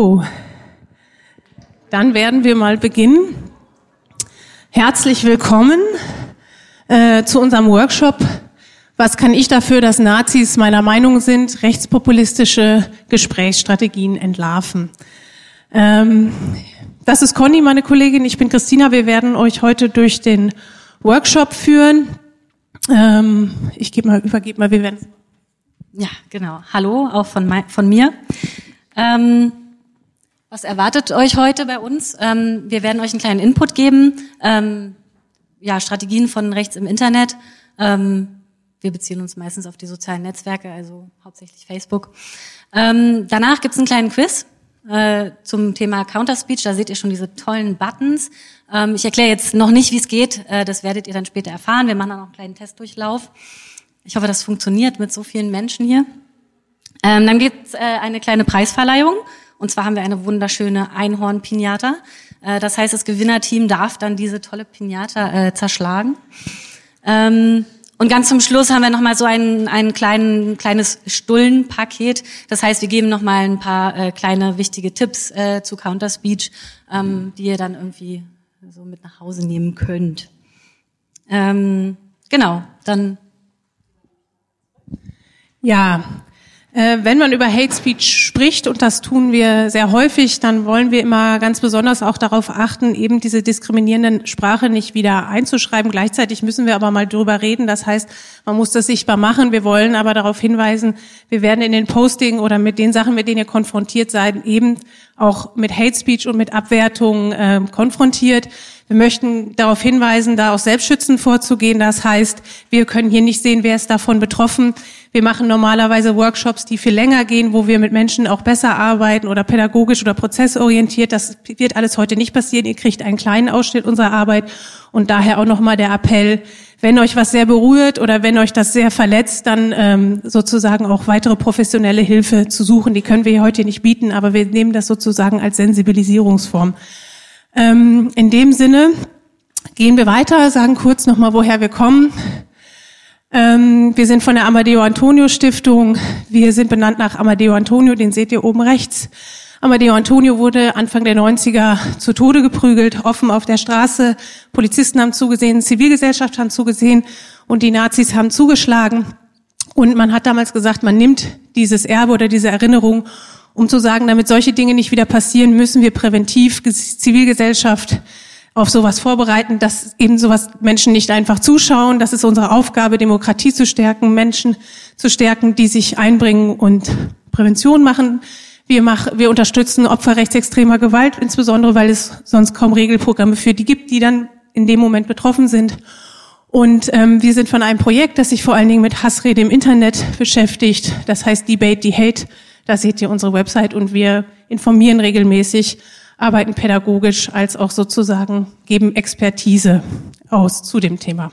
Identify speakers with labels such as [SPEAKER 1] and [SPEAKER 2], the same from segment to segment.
[SPEAKER 1] So, dann werden wir mal beginnen. Herzlich willkommen äh, zu unserem Workshop. Was kann ich dafür, dass Nazis meiner Meinung sind, rechtspopulistische Gesprächsstrategien entlarven? Ähm, das ist Conny, meine Kollegin. Ich bin Christina. Wir werden euch heute durch den Workshop führen. Ähm, ich gebe mal, übergebe mal, wir werden.
[SPEAKER 2] Ja, genau. Hallo, auch von, mein, von mir. Ähm, was erwartet euch heute bei uns? Ähm, wir werden euch einen kleinen Input geben. Ähm, ja, Strategien von rechts im Internet. Ähm, wir beziehen uns meistens auf die sozialen Netzwerke, also hauptsächlich Facebook. Ähm, danach gibt's einen kleinen Quiz äh, zum Thema Counterspeech. Da seht ihr schon diese tollen Buttons. Ähm, ich erkläre jetzt noch nicht, wie es geht. Äh, das werdet ihr dann später erfahren. Wir machen dann noch einen kleinen Testdurchlauf. Ich hoffe, das funktioniert mit so vielen Menschen hier. Ähm, dann gibt's äh, eine kleine Preisverleihung. Und zwar haben wir eine wunderschöne Einhorn-Pinata. Äh, das heißt, das Gewinnerteam darf dann diese tolle Pinata äh, zerschlagen. Ähm, und ganz zum Schluss haben wir nochmal so ein, ein kleinen, kleines Stullenpaket. Das heißt, wir geben nochmal ein paar äh, kleine wichtige Tipps äh, zu Counter Speech, ähm, die ihr dann irgendwie so mit nach Hause nehmen könnt. Ähm, genau, dann.
[SPEAKER 1] Ja, wenn man über Hate Speech spricht, und das tun wir sehr häufig, dann wollen wir immer ganz besonders auch darauf achten, eben diese diskriminierenden Sprache nicht wieder einzuschreiben. Gleichzeitig müssen wir aber mal drüber reden. Das heißt, man muss das sichtbar machen. Wir wollen aber darauf hinweisen, wir werden in den Posting oder mit den Sachen, mit denen ihr konfrontiert seid, eben auch mit Hate Speech und mit Abwertungen äh, konfrontiert. Wir möchten darauf hinweisen, da auch selbstschützend vorzugehen. Das heißt, wir können hier nicht sehen, wer ist davon betroffen. Wir machen normalerweise Workshops, die viel länger gehen, wo wir mit Menschen auch besser arbeiten oder pädagogisch oder prozessorientiert. Das wird alles heute nicht passieren. Ihr kriegt einen kleinen Ausschnitt unserer Arbeit und daher auch nochmal der Appell, wenn euch was sehr berührt oder wenn euch das sehr verletzt, dann ähm, sozusagen auch weitere professionelle Hilfe zu suchen. Die können wir heute nicht bieten, aber wir nehmen das sozusagen als Sensibilisierungsform. Ähm, in dem Sinne gehen wir weiter, sagen kurz nochmal, woher wir kommen. Ähm, wir sind von der Amadeo Antonio Stiftung. Wir sind benannt nach Amadeo Antonio, den seht ihr oben rechts. Amadeo Antonio wurde Anfang der 90er zu Tode geprügelt, offen auf der Straße. Polizisten haben zugesehen, Zivilgesellschaft haben zugesehen und die Nazis haben zugeschlagen. Und man hat damals gesagt, man nimmt dieses Erbe oder diese Erinnerung um zu sagen, damit solche Dinge nicht wieder passieren, müssen wir präventiv Zivilgesellschaft auf sowas vorbereiten, dass eben sowas Menschen nicht einfach zuschauen. Das ist unsere Aufgabe, Demokratie zu stärken, Menschen zu stärken, die sich einbringen und Prävention machen. Wir, machen, wir unterstützen Opfer rechtsextremer Gewalt, insbesondere weil es sonst kaum Regelprogramme für die gibt, die dann in dem Moment betroffen sind. Und ähm, wir sind von einem Projekt, das sich vor allen Dingen mit Hassrede im Internet beschäftigt. Das heißt Debate the Hate. Da seht ihr unsere Website und wir informieren regelmäßig, arbeiten pädagogisch als auch sozusagen geben Expertise aus zu dem Thema.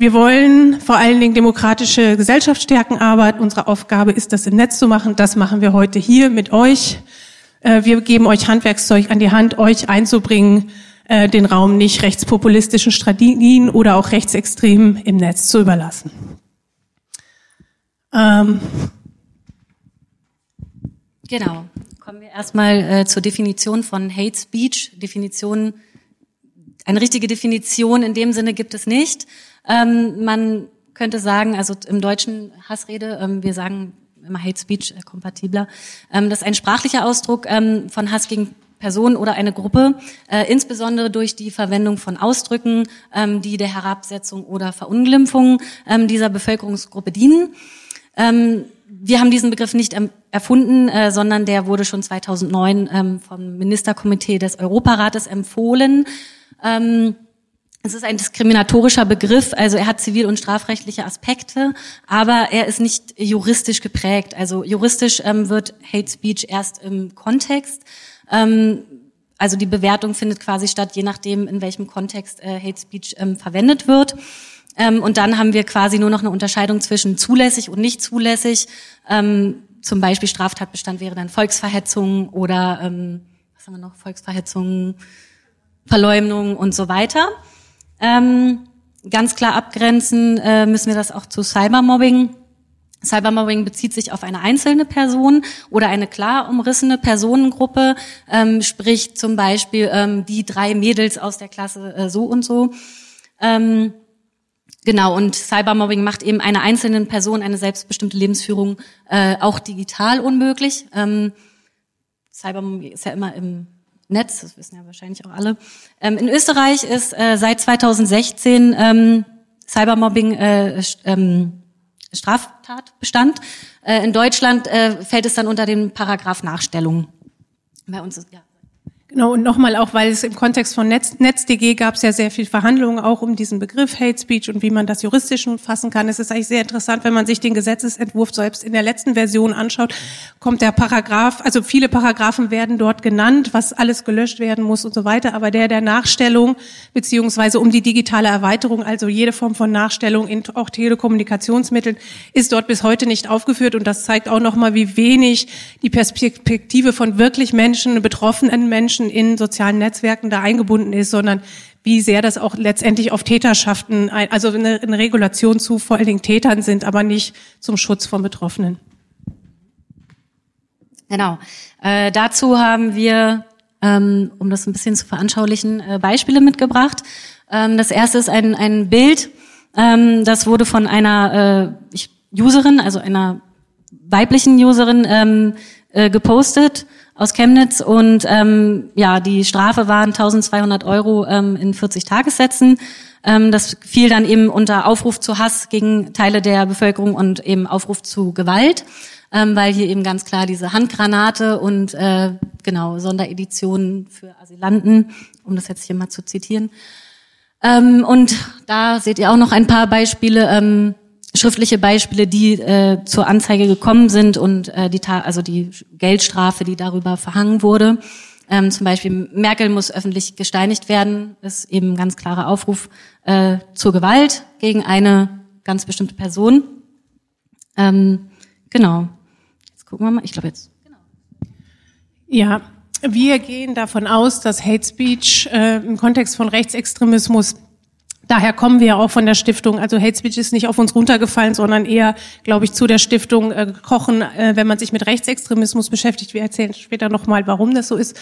[SPEAKER 1] Wir wollen vor allen Dingen demokratische Gesellschaft stärken, aber unsere Aufgabe ist, das im Netz zu machen. Das machen wir heute hier mit euch. Äh, wir geben euch Handwerkszeug an die Hand, euch einzubringen, äh, den Raum nicht rechtspopulistischen Strategien oder auch rechtsextremen im Netz zu überlassen. Ähm,
[SPEAKER 2] Genau. Kommen wir erstmal äh, zur Definition von Hate Speech. Definition, eine richtige Definition in dem Sinne gibt es nicht. Ähm, man könnte sagen, also im deutschen Hassrede, ähm, wir sagen immer Hate Speech äh, kompatibler, ähm, das ein sprachlicher Ausdruck ähm, von Hass gegen Personen oder eine Gruppe, äh, insbesondere durch die Verwendung von Ausdrücken, ähm, die der Herabsetzung oder Verunglimpfung ähm, dieser Bevölkerungsgruppe dienen. Ähm, wir haben diesen Begriff nicht erfunden, äh, sondern der wurde schon 2009 ähm, vom Ministerkomitee des Europarates empfohlen. Ähm, es ist ein diskriminatorischer Begriff, also er hat zivil- und strafrechtliche Aspekte, aber er ist nicht juristisch geprägt. Also juristisch ähm, wird Hate Speech erst im Kontext. Also die Bewertung findet quasi statt, je nachdem, in welchem Kontext äh, Hate Speech verwendet wird. Ähm, und dann haben wir quasi nur noch eine Unterscheidung zwischen zulässig und nicht zulässig. Ähm, zum Beispiel Straftatbestand wäre dann Volksverhetzung oder ähm, was haben wir noch? Volksverhetzung, Verleumdung und so weiter. Ähm, ganz klar abgrenzen äh, müssen wir das auch zu Cybermobbing. Cybermobbing bezieht sich auf eine einzelne Person oder eine klar umrissene Personengruppe, ähm, sprich zum Beispiel ähm, die drei Mädels aus der Klasse äh, so und so. Ähm, genau, und Cybermobbing macht eben einer einzelnen Person eine selbstbestimmte Lebensführung äh, auch digital unmöglich. Ähm, Cybermobbing ist ja immer im Netz, das wissen ja wahrscheinlich auch alle. Ähm, in Österreich ist äh, seit 2016 ähm, Cybermobbing äh, ähm, Straftatbestand. Äh, in Deutschland äh, fällt es dann unter den Paragraph Nachstellung.
[SPEAKER 1] Bei uns ist ja. Genau, und nochmal auch, weil es im Kontext von Netz, NetzDG gab es ja sehr viel Verhandlungen auch um diesen Begriff Hate Speech und wie man das juristisch fassen kann. Es ist eigentlich sehr interessant, wenn man sich den Gesetzesentwurf selbst in der letzten Version anschaut, kommt der Paragraph, also viele Paragraphen werden dort genannt, was alles gelöscht werden muss und so weiter, aber der der Nachstellung beziehungsweise um die digitale Erweiterung, also jede Form von Nachstellung in auch Telekommunikationsmitteln, ist dort bis heute nicht aufgeführt und das zeigt auch nochmal, wie wenig die Perspektive von wirklich Menschen, betroffenen Menschen In sozialen Netzwerken da eingebunden ist, sondern wie sehr das auch letztendlich auf Täterschaften, also eine, eine Regulation zu vor allen Dingen Tätern sind, aber nicht zum Schutz von Betroffenen.
[SPEAKER 2] Genau. Äh, dazu haben wir, ähm, um das ein bisschen zu veranschaulichen, äh, Beispiele mitgebracht. Ähm, das erste ist ein, ein Bild, ähm, das wurde von einer äh, Userin, also einer weiblichen Userin, ähm, äh, gepostet aus Chemnitz und ähm, ja, die Strafe waren 1200 Euro ähm, in 40 Tagessätzen. Ähm, das fiel dann eben unter Aufruf zu Hass gegen Teile der Bevölkerung und eben Aufruf zu Gewalt, ähm, weil hier eben ganz klar diese Handgranate und äh, genau Sondereditionen für Asylanten, um das jetzt hier mal zu zitieren. Ähm, und da seht ihr auch noch ein paar Beispiele. Ähm, schriftliche Beispiele, die äh, zur Anzeige gekommen sind und äh, die, also die Geldstrafe, die darüber verhangen wurde. Ähm, zum Beispiel Merkel muss öffentlich gesteinigt werden, ist eben ein ganz klarer Aufruf äh, zur Gewalt gegen eine ganz bestimmte Person. Ähm, genau. Jetzt gucken wir mal. Ich glaube jetzt. Genau.
[SPEAKER 1] Ja, wir gehen davon aus, dass Hate Speech äh, im Kontext von Rechtsextremismus Daher kommen wir auch von der Stiftung. Also Hate Speech ist nicht auf uns runtergefallen, sondern eher, glaube ich, zu der Stiftung äh, Kochen, äh, wenn man sich mit Rechtsextremismus beschäftigt. Wir erzählen später nochmal, warum das so ist.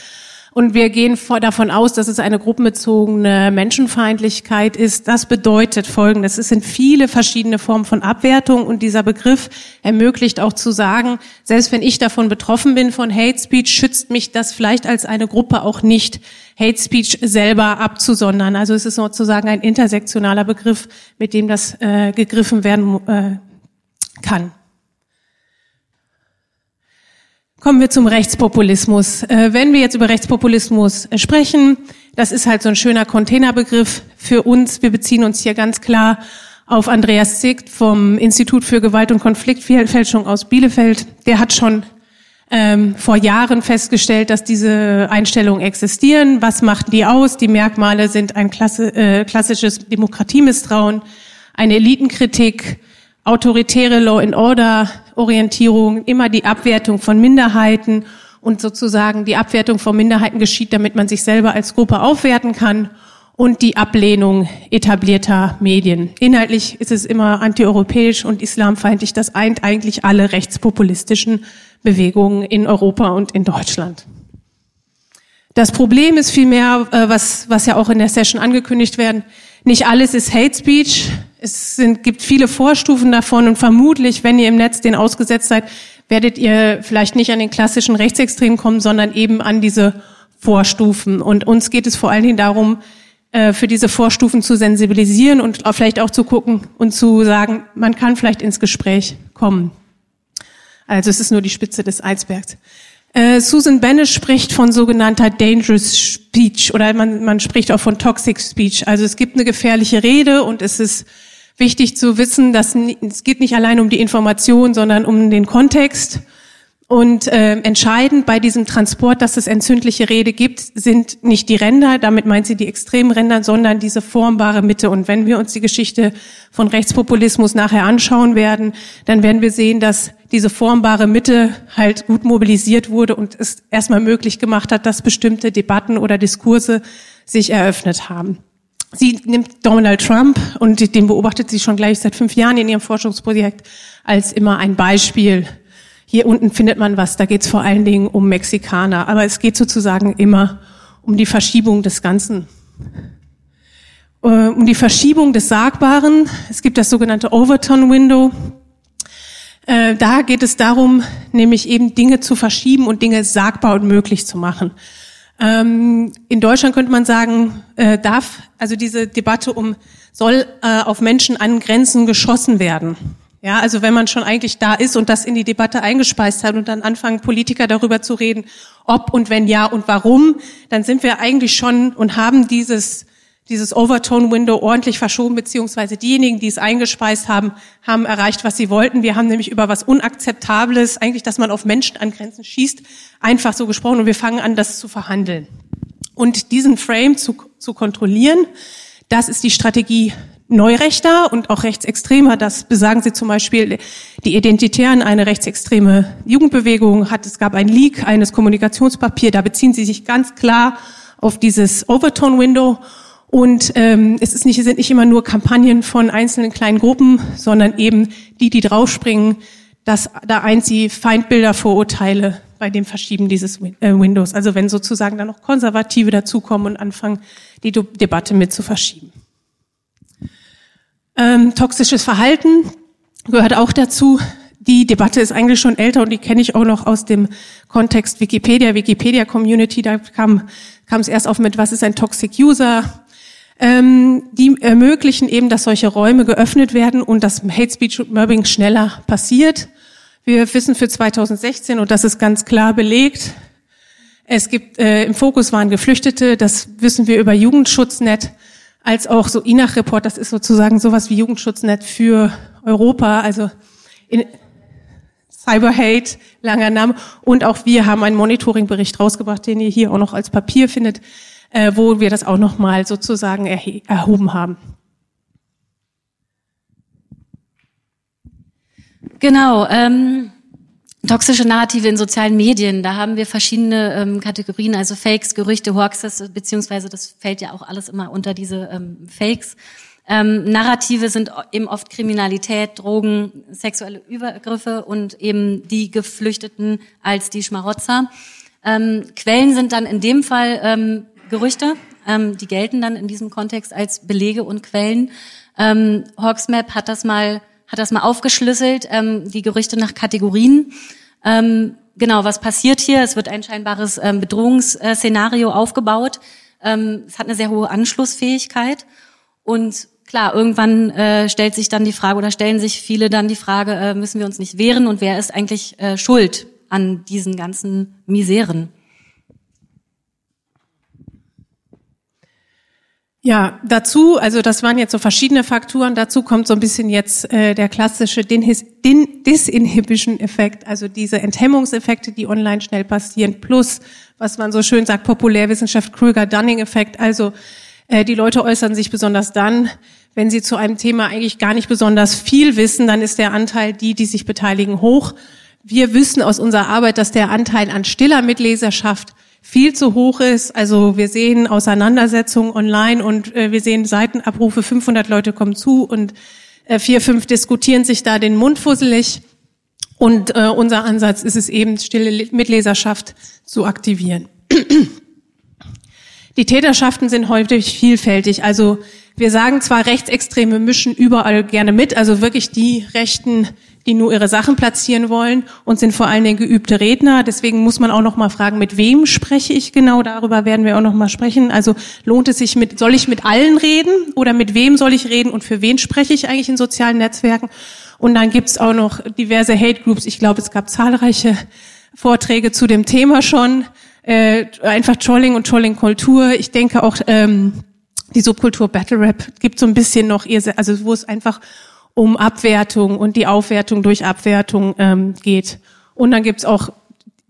[SPEAKER 1] Und wir gehen vor, davon aus, dass es eine gruppenbezogene Menschenfeindlichkeit ist. Das bedeutet Folgendes. Es sind viele verschiedene Formen von Abwertung und dieser Begriff ermöglicht auch zu sagen, selbst wenn ich davon betroffen bin von Hate Speech, schützt mich das vielleicht als eine Gruppe auch nicht, Hate Speech selber abzusondern. Also es ist sozusagen ein intersektionaler Begriff, mit dem das äh, gegriffen werden äh, kann. Kommen wir zum Rechtspopulismus. Äh, wenn wir jetzt über Rechtspopulismus äh, sprechen, das ist halt so ein schöner Containerbegriff für uns. Wir beziehen uns hier ganz klar auf Andreas Zicht vom Institut für Gewalt und Konfliktfälschung aus Bielefeld. Der hat schon ähm, vor Jahren festgestellt, dass diese Einstellungen existieren. Was macht die aus? Die Merkmale sind ein klasse, äh, klassisches Demokratiemisstrauen, eine Elitenkritik, autoritäre Law and Order Orientierung, immer die Abwertung von Minderheiten und sozusagen die Abwertung von Minderheiten geschieht, damit man sich selber als Gruppe aufwerten kann und die Ablehnung etablierter Medien. Inhaltlich ist es immer antieuropäisch und islamfeindlich. Das eint eigentlich alle rechtspopulistischen Bewegungen in Europa und in Deutschland. Das Problem ist vielmehr, äh, was, was ja auch in der Session angekündigt werden, nicht alles ist Hate Speech. Es sind, gibt viele Vorstufen davon und vermutlich, wenn ihr im Netz den ausgesetzt seid, werdet ihr vielleicht nicht an den klassischen Rechtsextremen kommen, sondern eben an diese Vorstufen. Und uns geht es vor allen Dingen darum, äh, für diese Vorstufen zu sensibilisieren und vielleicht auch zu gucken und zu sagen, man kann vielleicht ins Gespräch kommen. Also es ist nur die Spitze des Eisbergs. Äh, Susan Bennett spricht von sogenannter Dangerous Speech oder man, man spricht auch von Toxic Speech. Also es gibt eine gefährliche Rede und es ist wichtig zu wissen, dass es geht nicht allein um die Information, sondern um den Kontext. Und äh, entscheidend bei diesem Transport, dass es entzündliche Rede gibt, sind nicht die Ränder, damit meint sie die extremen Ränder, sondern diese formbare Mitte. Und wenn wir uns die Geschichte von Rechtspopulismus nachher anschauen werden, dann werden wir sehen, dass diese formbare Mitte halt gut mobilisiert wurde und es erstmal möglich gemacht hat, dass bestimmte Debatten oder Diskurse sich eröffnet haben. sie nimmt Donald Trump und den beobachtet sie schon gleich seit fünf Jahren in ihrem Forschungsprojekt als immer ein Beispiel. Hier unten findet man was, da geht es vor allen Dingen um Mexikaner, aber es geht sozusagen immer um die Verschiebung des Ganzen. Äh, um die Verschiebung des Sagbaren. Es gibt das sogenannte Overton Window. Äh, da geht es darum, nämlich eben Dinge zu verschieben und Dinge sagbar und möglich zu machen. Ähm, in Deutschland könnte man sagen, äh, darf also diese Debatte um soll auf Menschen an Grenzen geschossen werden. Ja, also wenn man schon eigentlich da ist und das in die Debatte eingespeist hat und dann anfangen Politiker darüber zu reden, ob und wenn ja und warum, dann sind wir eigentlich schon und haben dieses dieses Overtone-Window ordentlich verschoben, beziehungsweise diejenigen, die es eingespeist haben, haben erreicht, was sie wollten. Wir haben nämlich über was Unakzeptables, eigentlich, dass man auf Menschen an Grenzen schießt, einfach so gesprochen und wir fangen an, das zu verhandeln. Und diesen Frame zu, zu kontrollieren, das ist die Strategie Neurechter und auch Rechtsextremer. Das besagen sie zum Beispiel, die Identitären, eine rechtsextreme Jugendbewegung hat, es gab ein Leak eines Kommunikationspapiers, da beziehen sie sich ganz klar auf dieses Overtone-Window und ähm, es ist nicht, sind nicht immer nur Kampagnen von einzelnen kleinen Gruppen, sondern eben die, die draufspringen, dass da eint sie Feindbilder, Vorurteile bei dem Verschieben dieses äh, Windows. Also wenn sozusagen dann noch Konservative dazukommen und anfangen, die De Debatte mit zu verschieben. Ähm, toxisches Verhalten gehört auch dazu. Die Debatte ist eigentlich schon älter und die kenne ich auch noch aus dem Kontext Wikipedia, Wikipedia Community. Da kam, kam es erst auf mit, was ist ein Toxic User? ähm, die ermöglichen eben, dass solche Räume geöffnet werden und dass Hate Speech und Mobbing schneller passiert. Wir wissen für 2016, und das ist ganz klar belegt, es gibt äh, im Fokus waren Geflüchtete, das wissen wir über Jugendschutznet, als auch so INACH-Report, das ist sozusagen sowas wie Jugendschutznet für Europa, also in Cyberhate, langer Name. Und auch wir haben einen Monitoringbericht rausgebracht, den ihr hier auch noch als Papier findet, äh, wo wir das auch nochmal sozusagen erhoben haben.
[SPEAKER 2] Genau. Ähm, toxische Narrative in sozialen Medien, da haben wir verschiedene ähm, Kategorien, also Fakes, Gerüchte, Hoaxes, beziehungsweise das fällt ja auch alles immer unter diese ähm, Fakes. Ähm, Narrative sind eben oft Kriminalität, Drogen, sexuelle Übergriffe und eben die Geflüchteten als die Schmarotzer. Ähm, Quellen sind dann in dem Fall ähm, Gerüchte. Ähm, die gelten dann in diesem Kontext als Belege und Quellen. Ähm, Hawksmap hat das mal hat das mal aufgeschlüsselt, ähm, die Gerüchte nach Kategorien. Ähm, genau, was passiert hier? Es wird ein scheinbares ähm, Bedrohungsszenario aufgebaut. Ähm, es hat eine sehr hohe Anschlussfähigkeit und klar, irgendwann äh, stellt sich dann die Frage oder stellen sich viele dann die Frage, äh, müssen wir uns nicht wehren und wer ist eigentlich äh, schuld an diesen ganzen Miseren?
[SPEAKER 1] Ja, dazu, also das waren jetzt so verschiedene Faktoren. Dazu kommt so ein bisschen jetzt äh, der klassische Disinhibition-Effekt, also diese Enthemmungseffekte, die online schnell passieren, plus, was man so schön sagt, Populärwissenschaft, Krüger-Dunning-Effekt. Also äh, die Leute äußern sich besonders dann, wenn sie zu einem Thema eigentlich gar nicht besonders viel wissen, dann ist der Anteil die, die sich beteiligen, hoch. Wir wissen aus unserer Arbeit, dass der Anteil an stiller Mitleserschaft viel zu hoch ist. Also wir sehen Auseinandersetzungen online und äh, wir sehen Seitenabrufe, 500 Leute kommen zu und äh, vier, fünf diskutieren sich da den Mund fusselig. Und äh, unser Ansatz ist es eben, stille Mitleserschaft zu aktivieren. Die Täterschaften sind häufig vielfältig. Also wir sagen zwar, Rechtsextreme mischen überall gerne mit, also wirklich die Rechten, die nur ihre Sachen platzieren wollen und sind vor allen Dingen geübte Redner. Deswegen muss man auch noch mal fragen, mit wem spreche ich genau? Darüber werden wir auch noch mal sprechen. Also lohnt es sich mit, soll ich mit allen reden oder mit wem soll ich reden und für wen spreche ich eigentlich in sozialen Netzwerken? Und dann gibt's auch noch diverse Hate Groups. Ich glaube, es gab zahlreiche Vorträge zu dem Thema schon. Äh, einfach Trolling und Trolling-Kultur. Ich denke auch, ähm, die Subkultur Battle Rap gibt so ein bisschen noch, also wo es einfach um Abwertung und die Aufwertung durch Abwertung ähm, geht. Und dann gibt's auch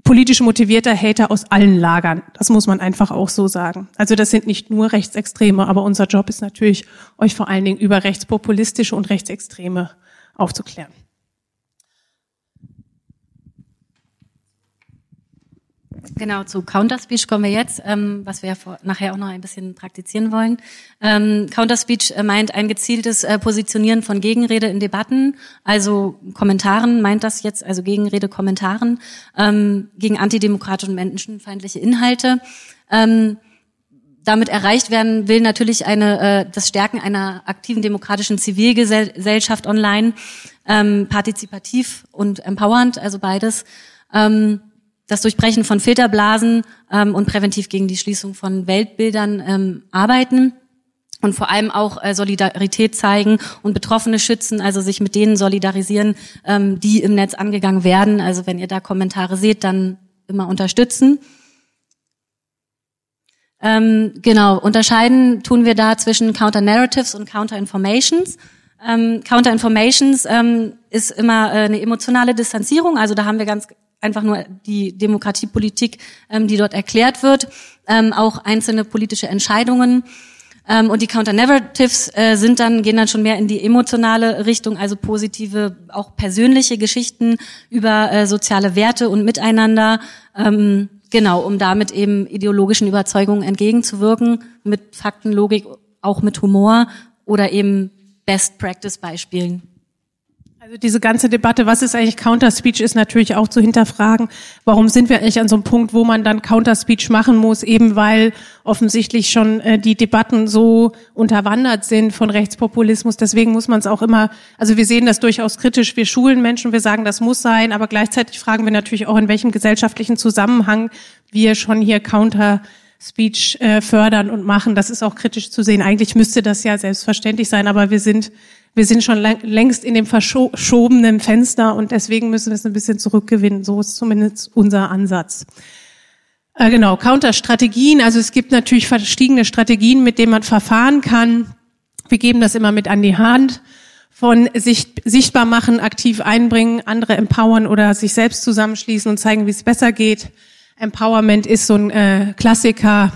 [SPEAKER 1] politisch motivierte Hater aus allen Lagern. Das muss man einfach auch so sagen. Also das sind nicht nur Rechtsextreme, aber unser Job ist natürlich, euch vor allen Dingen über rechtspopulistische und Rechtsextreme aufzuklären.
[SPEAKER 2] Genau, zu Counterspeech kommen wir jetzt, ähm, was wir ja vor, nachher auch noch ein bisschen praktizieren wollen. Ähm, Counterspeech äh, meint ein gezieltes äh, Positionieren von Gegenrede in Debatten, also Kommentaren meint das jetzt, also Gegenrede, Kommentaren ähm, gegen antidemokratische und menschenfeindliche Inhalte. Ähm, damit erreicht werden will natürlich eine, äh, das Stärken einer aktiven demokratischen Zivilgesellschaft online, ähm, partizipativ und empowernd, also beides. Ähm, das Durchbrechen von Filterblasen ähm, und präventiv gegen die Schließung von Weltbildern ähm, arbeiten und vor allem auch äh, Solidarität zeigen und Betroffene schützen, also sich mit denen solidarisieren, ähm, die im Netz angegangen werden. Also wenn ihr da Kommentare seht, dann immer unterstützen. Ähm, genau, unterscheiden tun wir da zwischen Counter-Narratives und Counter-Informations. Ähm, Counter-Informations ähm, ist immer äh, eine emotionale Distanzierung, also da haben wir ganz einfach nur die Demokratiepolitik, ähm, die dort erklärt wird, ähm, auch einzelne politische Entscheidungen. Ähm, und die Counter-Narratives äh, sind dann, gehen dann schon mehr in die emotionale Richtung, also positive, auch persönliche Geschichten über äh, soziale Werte und Miteinander. Ähm, Genau, um damit eben ideologischen Überzeugungen entgegenzuwirken, mit Faktenlogik, auch mit Humor oder eben Best-Practice-Beispielen.
[SPEAKER 1] Also diese ganze Debatte, was ist eigentlich Counter-Speech, ist natürlich auch zu hinterfragen. Warum sind wir eigentlich an so einem Punkt, wo man dann Counter-Speech machen muss, eben weil offensichtlich schon äh, die Debatten so unterwandert sind von Rechtspopulismus. Deswegen muss man es auch immer, also wir sehen das durchaus kritisch. Wir schulen Menschen, wir sagen, das muss sein, aber gleichzeitig fragen wir natürlich auch, in welchem gesellschaftlichen Zusammenhang wir schon hier Counter Speech äh, fördern und machen. Das ist auch kritisch zu sehen. Eigentlich müsste das ja selbstverständlich sein, aber wir sind wir sind schon längst in dem verschobenen Fenster und deswegen müssen wir es ein bisschen zurückgewinnen. So ist zumindest unser Ansatz. Äh, genau, Counterstrategien. Also es gibt natürlich verschiedene Strategien, mit denen man verfahren kann. Wir geben das immer mit an die Hand. Von sich, sichtbar machen, aktiv einbringen, andere empowern oder sich selbst zusammenschließen und zeigen, wie es besser geht. Empowerment ist so ein äh, Klassiker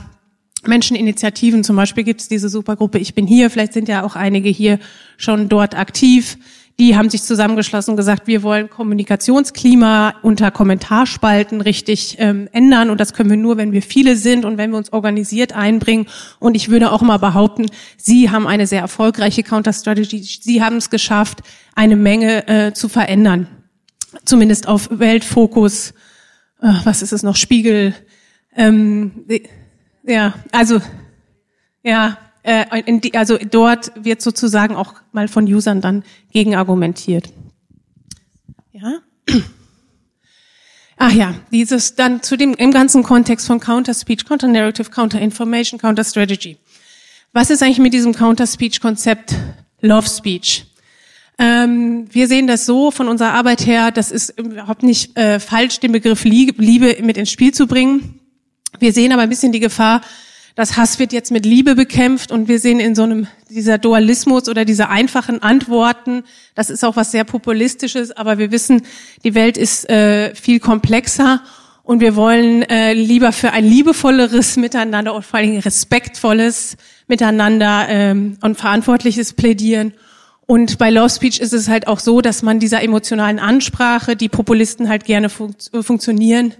[SPEAKER 1] Menscheninitiativen, zum Beispiel gibt es diese Supergruppe Ich bin hier, vielleicht sind ja auch einige hier schon dort aktiv. Die haben sich zusammengeschlossen und gesagt, wir wollen Kommunikationsklima unter Kommentarspalten richtig ähm, ändern. Und das können wir nur, wenn wir viele sind und wenn wir uns organisiert einbringen. Und ich würde auch mal behaupten, Sie haben eine sehr erfolgreiche Counter-Strategy. Sie haben es geschafft, eine Menge äh, zu verändern. Zumindest auf Weltfokus, äh, was ist es noch, Spiegel, ähm, ja, also ja, äh, die, also dort wird sozusagen auch mal von Usern dann gegen argumentiert. Ja. Ach ja, dieses dann zu dem im ganzen Kontext von Counter Speech, Counter Narrative, Counter Information, Counter Strategy. Was ist eigentlich mit diesem Counter Speech Konzept Love Speech? Ähm, wir sehen das so von unserer Arbeit her, das ist überhaupt nicht äh, falsch, den Begriff Liebe mit ins Spiel zu bringen. Wir sehen aber ein bisschen die Gefahr, dass Hass wird jetzt mit Liebe bekämpft und wir sehen in so einem dieser Dualismus oder diese einfachen Antworten, das ist auch was sehr populistisches, aber wir wissen, die Welt ist äh, viel komplexer und wir wollen äh, lieber für ein liebevolleres Miteinander und vor allen Dingen respektvolles Miteinander ähm, und verantwortliches plädieren. Und bei Love Speech ist es halt auch so, dass man dieser emotionalen Ansprache, die Populisten halt gerne fun funktionieren,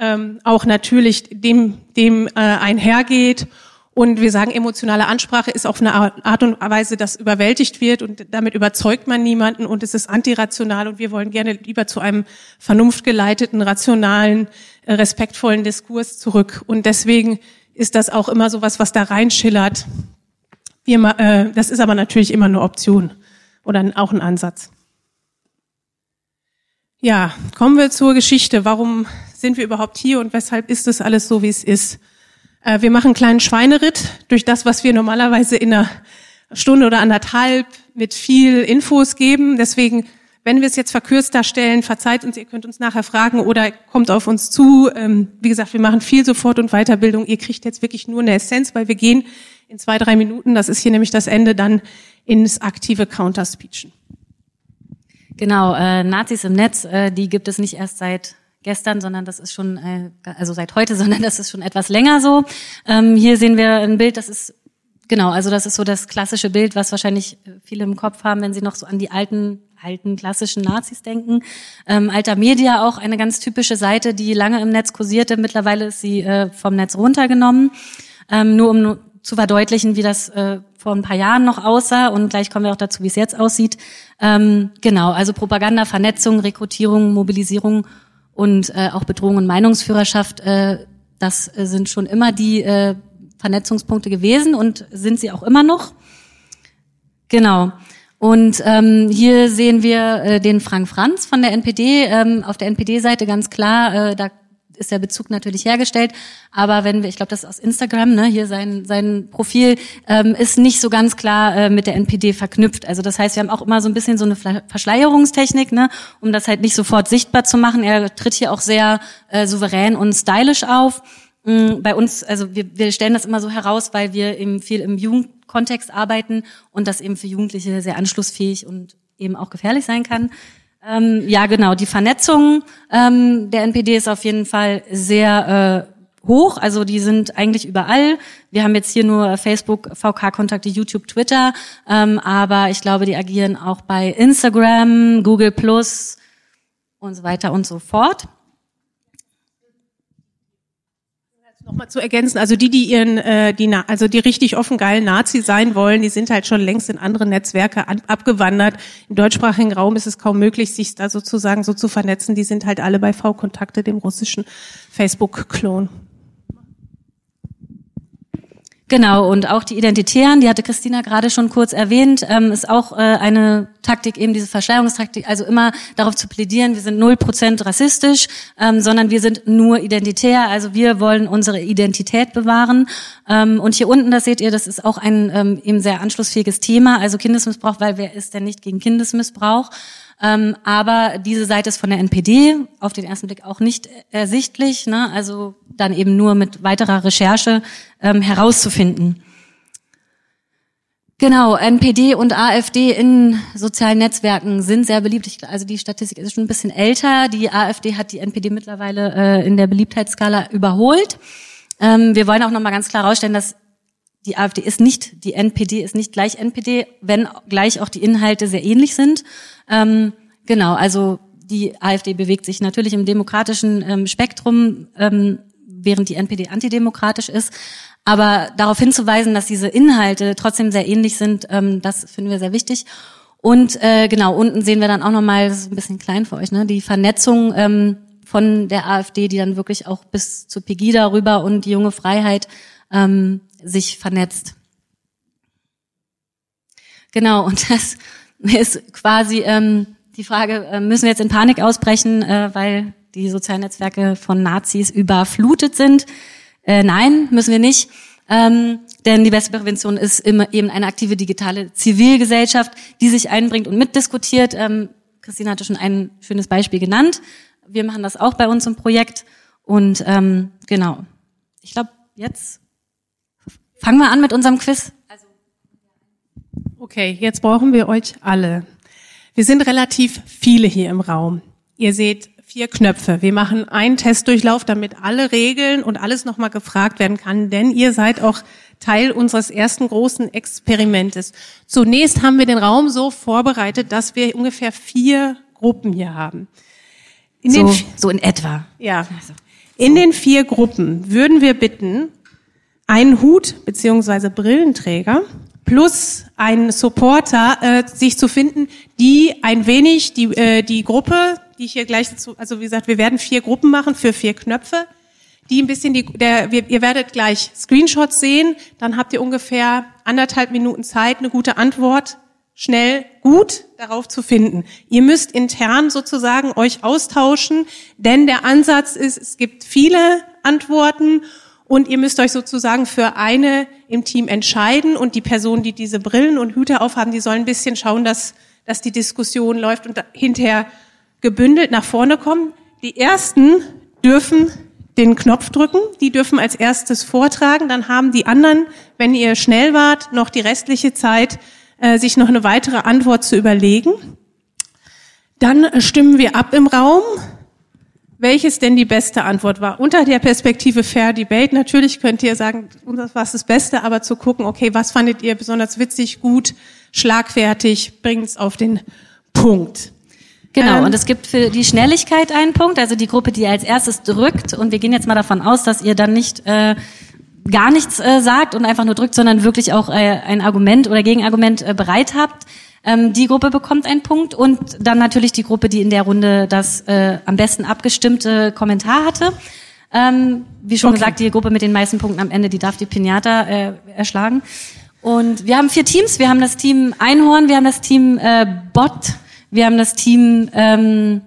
[SPEAKER 1] ähm, auch natürlich dem, dem äh, einhergeht. Und wir sagen, emotionale Ansprache ist auf eine Art und Weise, dass überwältigt wird und damit überzeugt man niemanden und es ist antirational und wir wollen gerne lieber zu einem vernunftgeleiteten, rationalen, äh, respektvollen Diskurs zurück. Und deswegen ist das auch immer so was, was da reinschillert. Wir, äh, das ist aber natürlich immer eine Option oder auch ein Ansatz. Ja, kommen wir zur Geschichte. Warum sind wir überhaupt hier und weshalb ist es alles so, wie es ist? Äh, wir machen einen kleinen Schweineritt durch das, was wir normalerweise in einer Stunde oder anderthalb mit viel Infos geben. Deswegen, wenn wir es jetzt verkürzt darstellen, verzeiht uns, ihr könnt uns nachher fragen oder kommt auf uns zu. Ähm, wie gesagt, wir machen viel Sofort- und Weiterbildung. Ihr kriegt jetzt wirklich nur eine Essenz, weil wir gehen in zwei, drei Minuten, das ist hier nämlich das Ende, dann ins aktive Counterspeechen.
[SPEAKER 2] Genau, äh, Nazis im Netz, äh, die gibt es nicht erst seit gestern, sondern das ist schon, äh, also seit heute, sondern das ist schon etwas länger so. Ähm, hier sehen wir ein Bild, das ist Genau, also das ist so das klassische Bild, was wahrscheinlich viele im Kopf haben, wenn sie noch so an die alten alten klassischen Nazis denken. Ähm, Alter Media auch eine ganz typische Seite, die lange im Netz kursierte. Mittlerweile ist sie äh, vom Netz runtergenommen. Ähm, nur um zu verdeutlichen, wie das äh, vor ein paar Jahren noch aussah und gleich kommen wir auch dazu, wie es jetzt aussieht. Ähm, genau, also Propaganda, Vernetzung, Rekrutierung, Mobilisierung und äh, auch Bedrohung und Meinungsführerschaft, äh, das äh, sind schon immer die äh, Vernetzungspunkte gewesen und sind sie auch immer noch. Genau. Und ähm, hier sehen wir äh, den Frank Franz von der NPD. Ähm, auf der NPD-Seite ganz klar, äh, da ist der Bezug natürlich hergestellt. Aber wenn wir, ich glaube, das ist aus Instagram, ne, hier sein, sein Profil ähm, ist nicht so ganz klar äh, mit der NPD verknüpft. Also das heißt, wir haben auch immer so ein bisschen so eine Verschleierungstechnik, ne, um das halt nicht sofort sichtbar zu machen. Er tritt hier auch sehr äh, souverän und stylisch auf. Mm, bei uns, also wir, wir stellen das immer so heraus, weil wir eben viel im Jugendkontext arbeiten und das eben für Jugendliche sehr anschlussfähig und eben auch gefährlich sein kann. Ähm, ja, genau. Die Vernetzung ähm, der NPD ist auf jeden Fall sehr äh, hoch. Also die sind eigentlich überall. Wir haben jetzt hier nur Facebook, VK-Kontakte, YouTube, Twitter. Ähm, aber ich glaube, die agieren auch bei Instagram, Google Plus und so weiter und so fort.
[SPEAKER 1] Nochmal zu ergänzen, also die, die ihren, äh, die, also die richtig offen geilen Nazi sein wollen, die sind halt schon längst in andere Netzwerke an, abgewandert. Im deutschsprachigen Raum ist es kaum möglich, sich da sozusagen so zu vernetzen. Die sind halt alle bei V-Kontakte, dem russischen Facebook-Klon.
[SPEAKER 2] Genau, und auch die Identitären, die hatte Christina gerade schon kurz erwähnt, ähm, ist auch äh, eine Taktik, eben diese Verschleierungstaktik, also immer darauf zu plädieren, wir sind null Prozent rassistisch, ähm, sondern wir sind nur identitär, also wir wollen unsere Identität bewahren. Ähm, und hier unten, das seht ihr, das ist auch ein ähm, eben sehr anschlussfähiges Thema, also Kindesmissbrauch, weil wer ist denn nicht gegen Kindesmissbrauch? Ähm, aber diese Seite ist von der NPD auf den ersten Blick auch nicht ersichtlich, ne? also dann eben nur mit weiterer Recherche ähm, herauszufinden. Genau, NPD und AfD in sozialen Netzwerken sind sehr beliebt. Ich, also die Statistik ist schon ein bisschen älter. Die AfD hat die NPD mittlerweile äh, in der Beliebtheitsskala überholt. Ähm, wir wollen auch noch mal ganz klar herausstellen, dass die AfD ist nicht, die NPD ist nicht gleich NPD, wenn gleich auch die Inhalte sehr ähnlich sind. Ähm, genau, also die AfD bewegt sich natürlich im demokratischen ähm, Spektrum, ähm, während die NPD antidemokratisch ist. Aber darauf hinzuweisen, dass diese Inhalte trotzdem sehr ähnlich sind, ähm, das finden wir sehr wichtig. Und äh, genau, unten sehen wir dann auch nochmal, das ist ein bisschen klein für euch, ne, die Vernetzung ähm, von der AfD, die dann wirklich auch bis zu Pegida rüber und die junge Freiheit ähm, sich vernetzt. Genau, und das ist quasi ähm, die Frage, äh, müssen wir jetzt in Panik ausbrechen, äh, weil die sozialen Netzwerke von Nazis überflutet sind? Äh, nein, müssen wir nicht. Ähm, denn die beste Prävention ist immer eben eine aktive digitale Zivilgesellschaft, die sich einbringt und mitdiskutiert. Ähm, Christine hatte schon ein schönes Beispiel genannt. Wir machen das auch bei uns im Projekt. Und ähm, genau, ich glaube, jetzt Fangen wir an mit unserem Quiz.
[SPEAKER 1] Okay, jetzt brauchen wir euch alle. Wir sind relativ viele hier im Raum. Ihr seht vier Knöpfe. Wir machen einen Testdurchlauf, damit alle Regeln und alles nochmal gefragt werden kann, denn ihr seid auch Teil unseres ersten großen Experimentes. Zunächst haben wir den Raum so vorbereitet, dass wir ungefähr vier Gruppen hier haben.
[SPEAKER 2] In so, so in etwa.
[SPEAKER 1] Ja. Also, in den vier Gruppen würden wir bitten, einen Hut beziehungsweise Brillenträger plus einen Supporter äh, sich zu finden, die ein wenig die äh, die Gruppe, die ich hier gleich dazu, also wie gesagt, wir werden vier Gruppen machen für vier Knöpfe, die ein bisschen die der wir, ihr werdet gleich Screenshots sehen, dann habt ihr ungefähr anderthalb Minuten Zeit, eine gute Antwort schnell gut darauf zu finden. Ihr müsst intern sozusagen euch austauschen, denn der Ansatz ist, es gibt viele Antworten und ihr müsst euch sozusagen für eine im Team entscheiden und die Personen, die diese Brillen und Hüte aufhaben, die sollen ein bisschen schauen, dass, dass die Diskussion läuft und hinterher gebündelt nach vorne kommen. Die ersten dürfen den Knopf drücken, die dürfen als erstes vortragen, dann haben die anderen, wenn ihr schnell wart, noch die restliche Zeit, äh, sich noch eine weitere Antwort zu überlegen. Dann stimmen wir ab im Raum welches denn die beste Antwort war. Unter der Perspektive Fair Debate, natürlich könnt ihr sagen, was ist das Beste, aber zu gucken, okay, was fandet ihr besonders witzig, gut, schlagfertig, bringt es auf den Punkt.
[SPEAKER 2] Genau,
[SPEAKER 1] Ähm,
[SPEAKER 2] und es gibt für die Schnelligkeit einen Punkt, also die Gruppe, die als erstes drückt. Und wir gehen jetzt mal davon aus, dass ihr dann nicht äh, gar nichts äh, sagt und einfach nur drückt, sondern wirklich auch äh, ein Argument oder Gegenargument äh, bereit habt. Ähm, die Gruppe bekommt einen Punkt und dann natürlich die Gruppe, die in der Runde das äh, am besten abgestimmte Kommentar hatte. Ähm, wie schon
[SPEAKER 1] Okay.
[SPEAKER 2] gesagt, die Gruppe mit den meisten Punkten am Ende, die darf die Pinata äh, erschlagen. Und wir haben vier Teams. Wir haben das Team Einhorn, wir haben das Team äh, Bot, wir haben das Team ähm,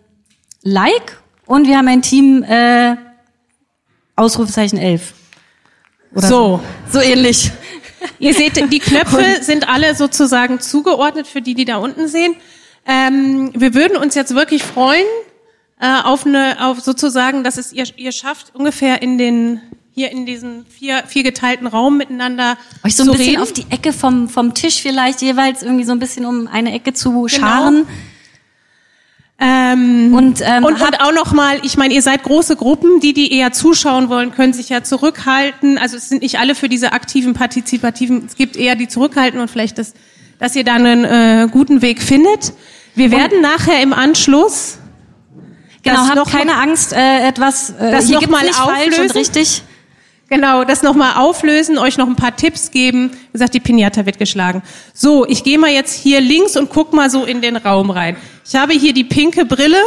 [SPEAKER 2] Like und wir haben ein Team äh, Ausrufezeichen 11. Oder
[SPEAKER 1] So.
[SPEAKER 2] So ähnlich.
[SPEAKER 1] Ihr seht, die Knöpfe sind alle sozusagen zugeordnet für die, die da unten sehen. Ähm, wir würden uns jetzt wirklich freuen äh, auf eine, auf sozusagen, dass es ihr, ihr schafft, ungefähr in den hier in diesen vier, vier geteilten Raum miteinander
[SPEAKER 2] Euch so ein bisschen
[SPEAKER 1] reden.
[SPEAKER 2] auf die Ecke vom, vom Tisch vielleicht jeweils irgendwie so ein bisschen um eine Ecke zu
[SPEAKER 1] Genau.
[SPEAKER 2] scharen.
[SPEAKER 1] Ähm,
[SPEAKER 2] Und, ähm,
[SPEAKER 1] und, und auch nochmal, ich meine, ihr seid große Gruppen, die, die eher zuschauen wollen, können sich ja zurückhalten. Also es sind nicht alle für diese aktiven, partizipativen, es gibt eher die zurückhalten und vielleicht, das, dass ihr da einen äh, guten Weg findet. Wir werden nachher im Anschluss
[SPEAKER 2] Genau, habt keine Angst, äh, etwas, äh,
[SPEAKER 1] Das
[SPEAKER 2] hier
[SPEAKER 1] noch
[SPEAKER 2] gibt's
[SPEAKER 1] mal
[SPEAKER 2] nicht falsch und
[SPEAKER 1] auflösen?
[SPEAKER 2] richtig.
[SPEAKER 1] Genau, das nochmal auflösen, euch noch ein paar Tipps geben. Wie gesagt, die Pinata wird geschlagen. So, ich gehe mal jetzt hier links und guck mal so in den Raum rein. Ich habe hier die pinke Brille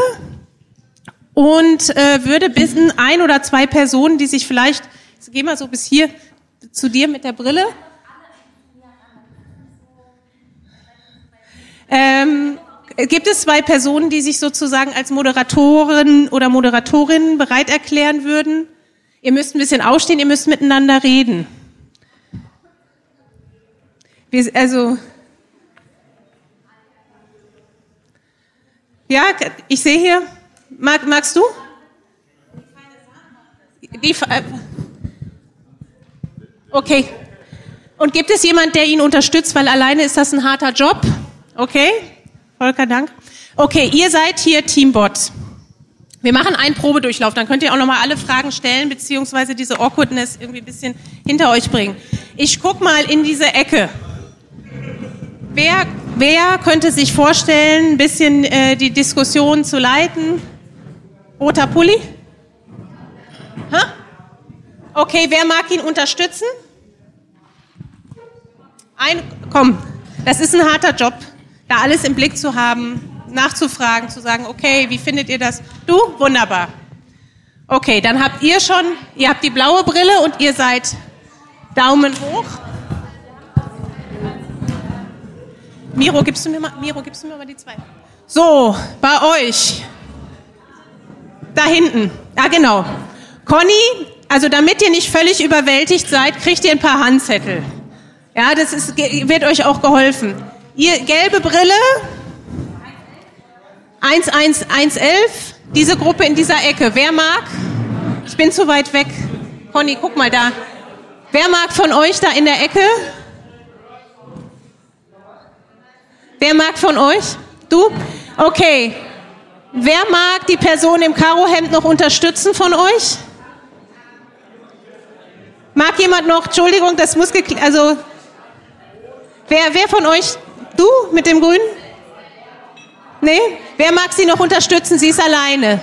[SPEAKER 1] und äh, würde bitten, ein oder zwei Personen, die sich vielleicht, ich geh mal so bis hier zu dir mit der Brille. Ähm, gibt es zwei Personen, die sich sozusagen als Moderatorin oder Moderatorin bereit erklären würden? Ihr müsst ein bisschen aufstehen, ihr müsst miteinander reden. Wir, also, ja, ich sehe hier. Mag, magst du? Die, okay. Und gibt es jemand, der ihn unterstützt, weil alleine ist das ein harter Job? Okay. Volker, Dank. Okay, ihr seid hier Teambot. Wir machen einen Probedurchlauf, dann könnt ihr auch nochmal alle Fragen stellen, beziehungsweise diese Awkwardness irgendwie ein bisschen hinter euch bringen. Ich guck mal in diese Ecke. Wer, wer könnte sich vorstellen, ein bisschen äh, die Diskussion zu leiten? Roter Pulli? Hä? Okay, wer mag ihn unterstützen? Ein, komm, das ist ein harter Job, da alles im Blick zu haben, nachzufragen, zu sagen, okay, wie findet ihr das? Du? Wunderbar. Okay, dann habt ihr schon, ihr habt die blaue Brille und ihr seid Daumen hoch. Miro, gibst du mir mal, Miro, gibst du mir mal die zwei? So, bei euch. Da hinten. Ah, genau. Conny, also damit ihr nicht völlig überwältigt seid, kriegt ihr ein paar Handzettel. Ja, das ist, wird euch auch geholfen. Ihr gelbe Brille, 11111, diese Gruppe in dieser Ecke. Wer mag? Ich bin zu weit weg. Conny, guck mal da. Wer mag von euch da in der Ecke? Wer mag von euch? Du? Okay. Wer mag die Person im Karohemd noch unterstützen von euch? Mag jemand noch? Entschuldigung, das muss geklärt. Also, wer, wer von euch? Du mit dem Grünen? Nee? Wer mag sie noch unterstützen? Sie ist alleine.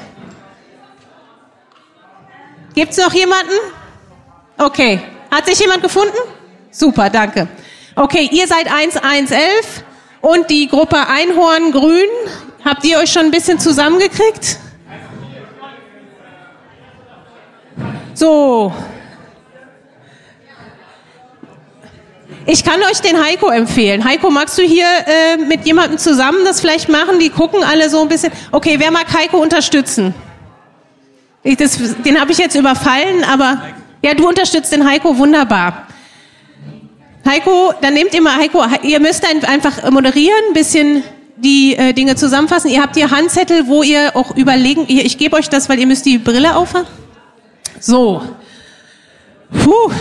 [SPEAKER 1] Gibt's noch jemanden? Okay. Hat sich jemand gefunden? Super, danke. Okay, ihr seid 1111 und die Gruppe Einhorn Grün. Habt ihr euch schon ein bisschen zusammengekriegt? So. Ich kann euch den Heiko empfehlen. Heiko, magst du hier äh, mit jemandem zusammen das vielleicht machen? Die gucken alle so ein bisschen. Okay, wer mag Heiko unterstützen? Ich, das, den habe ich jetzt überfallen, aber ja, du unterstützt den Heiko wunderbar. Heiko, dann nehmt ihr mal Heiko. Ihr müsst ein, einfach moderieren, ein bisschen die äh, Dinge zusammenfassen. Ihr habt hier Handzettel, wo ihr auch überlegen. Hier, ich gebe euch das, weil ihr müsst die Brille aufhaben. So. Puh.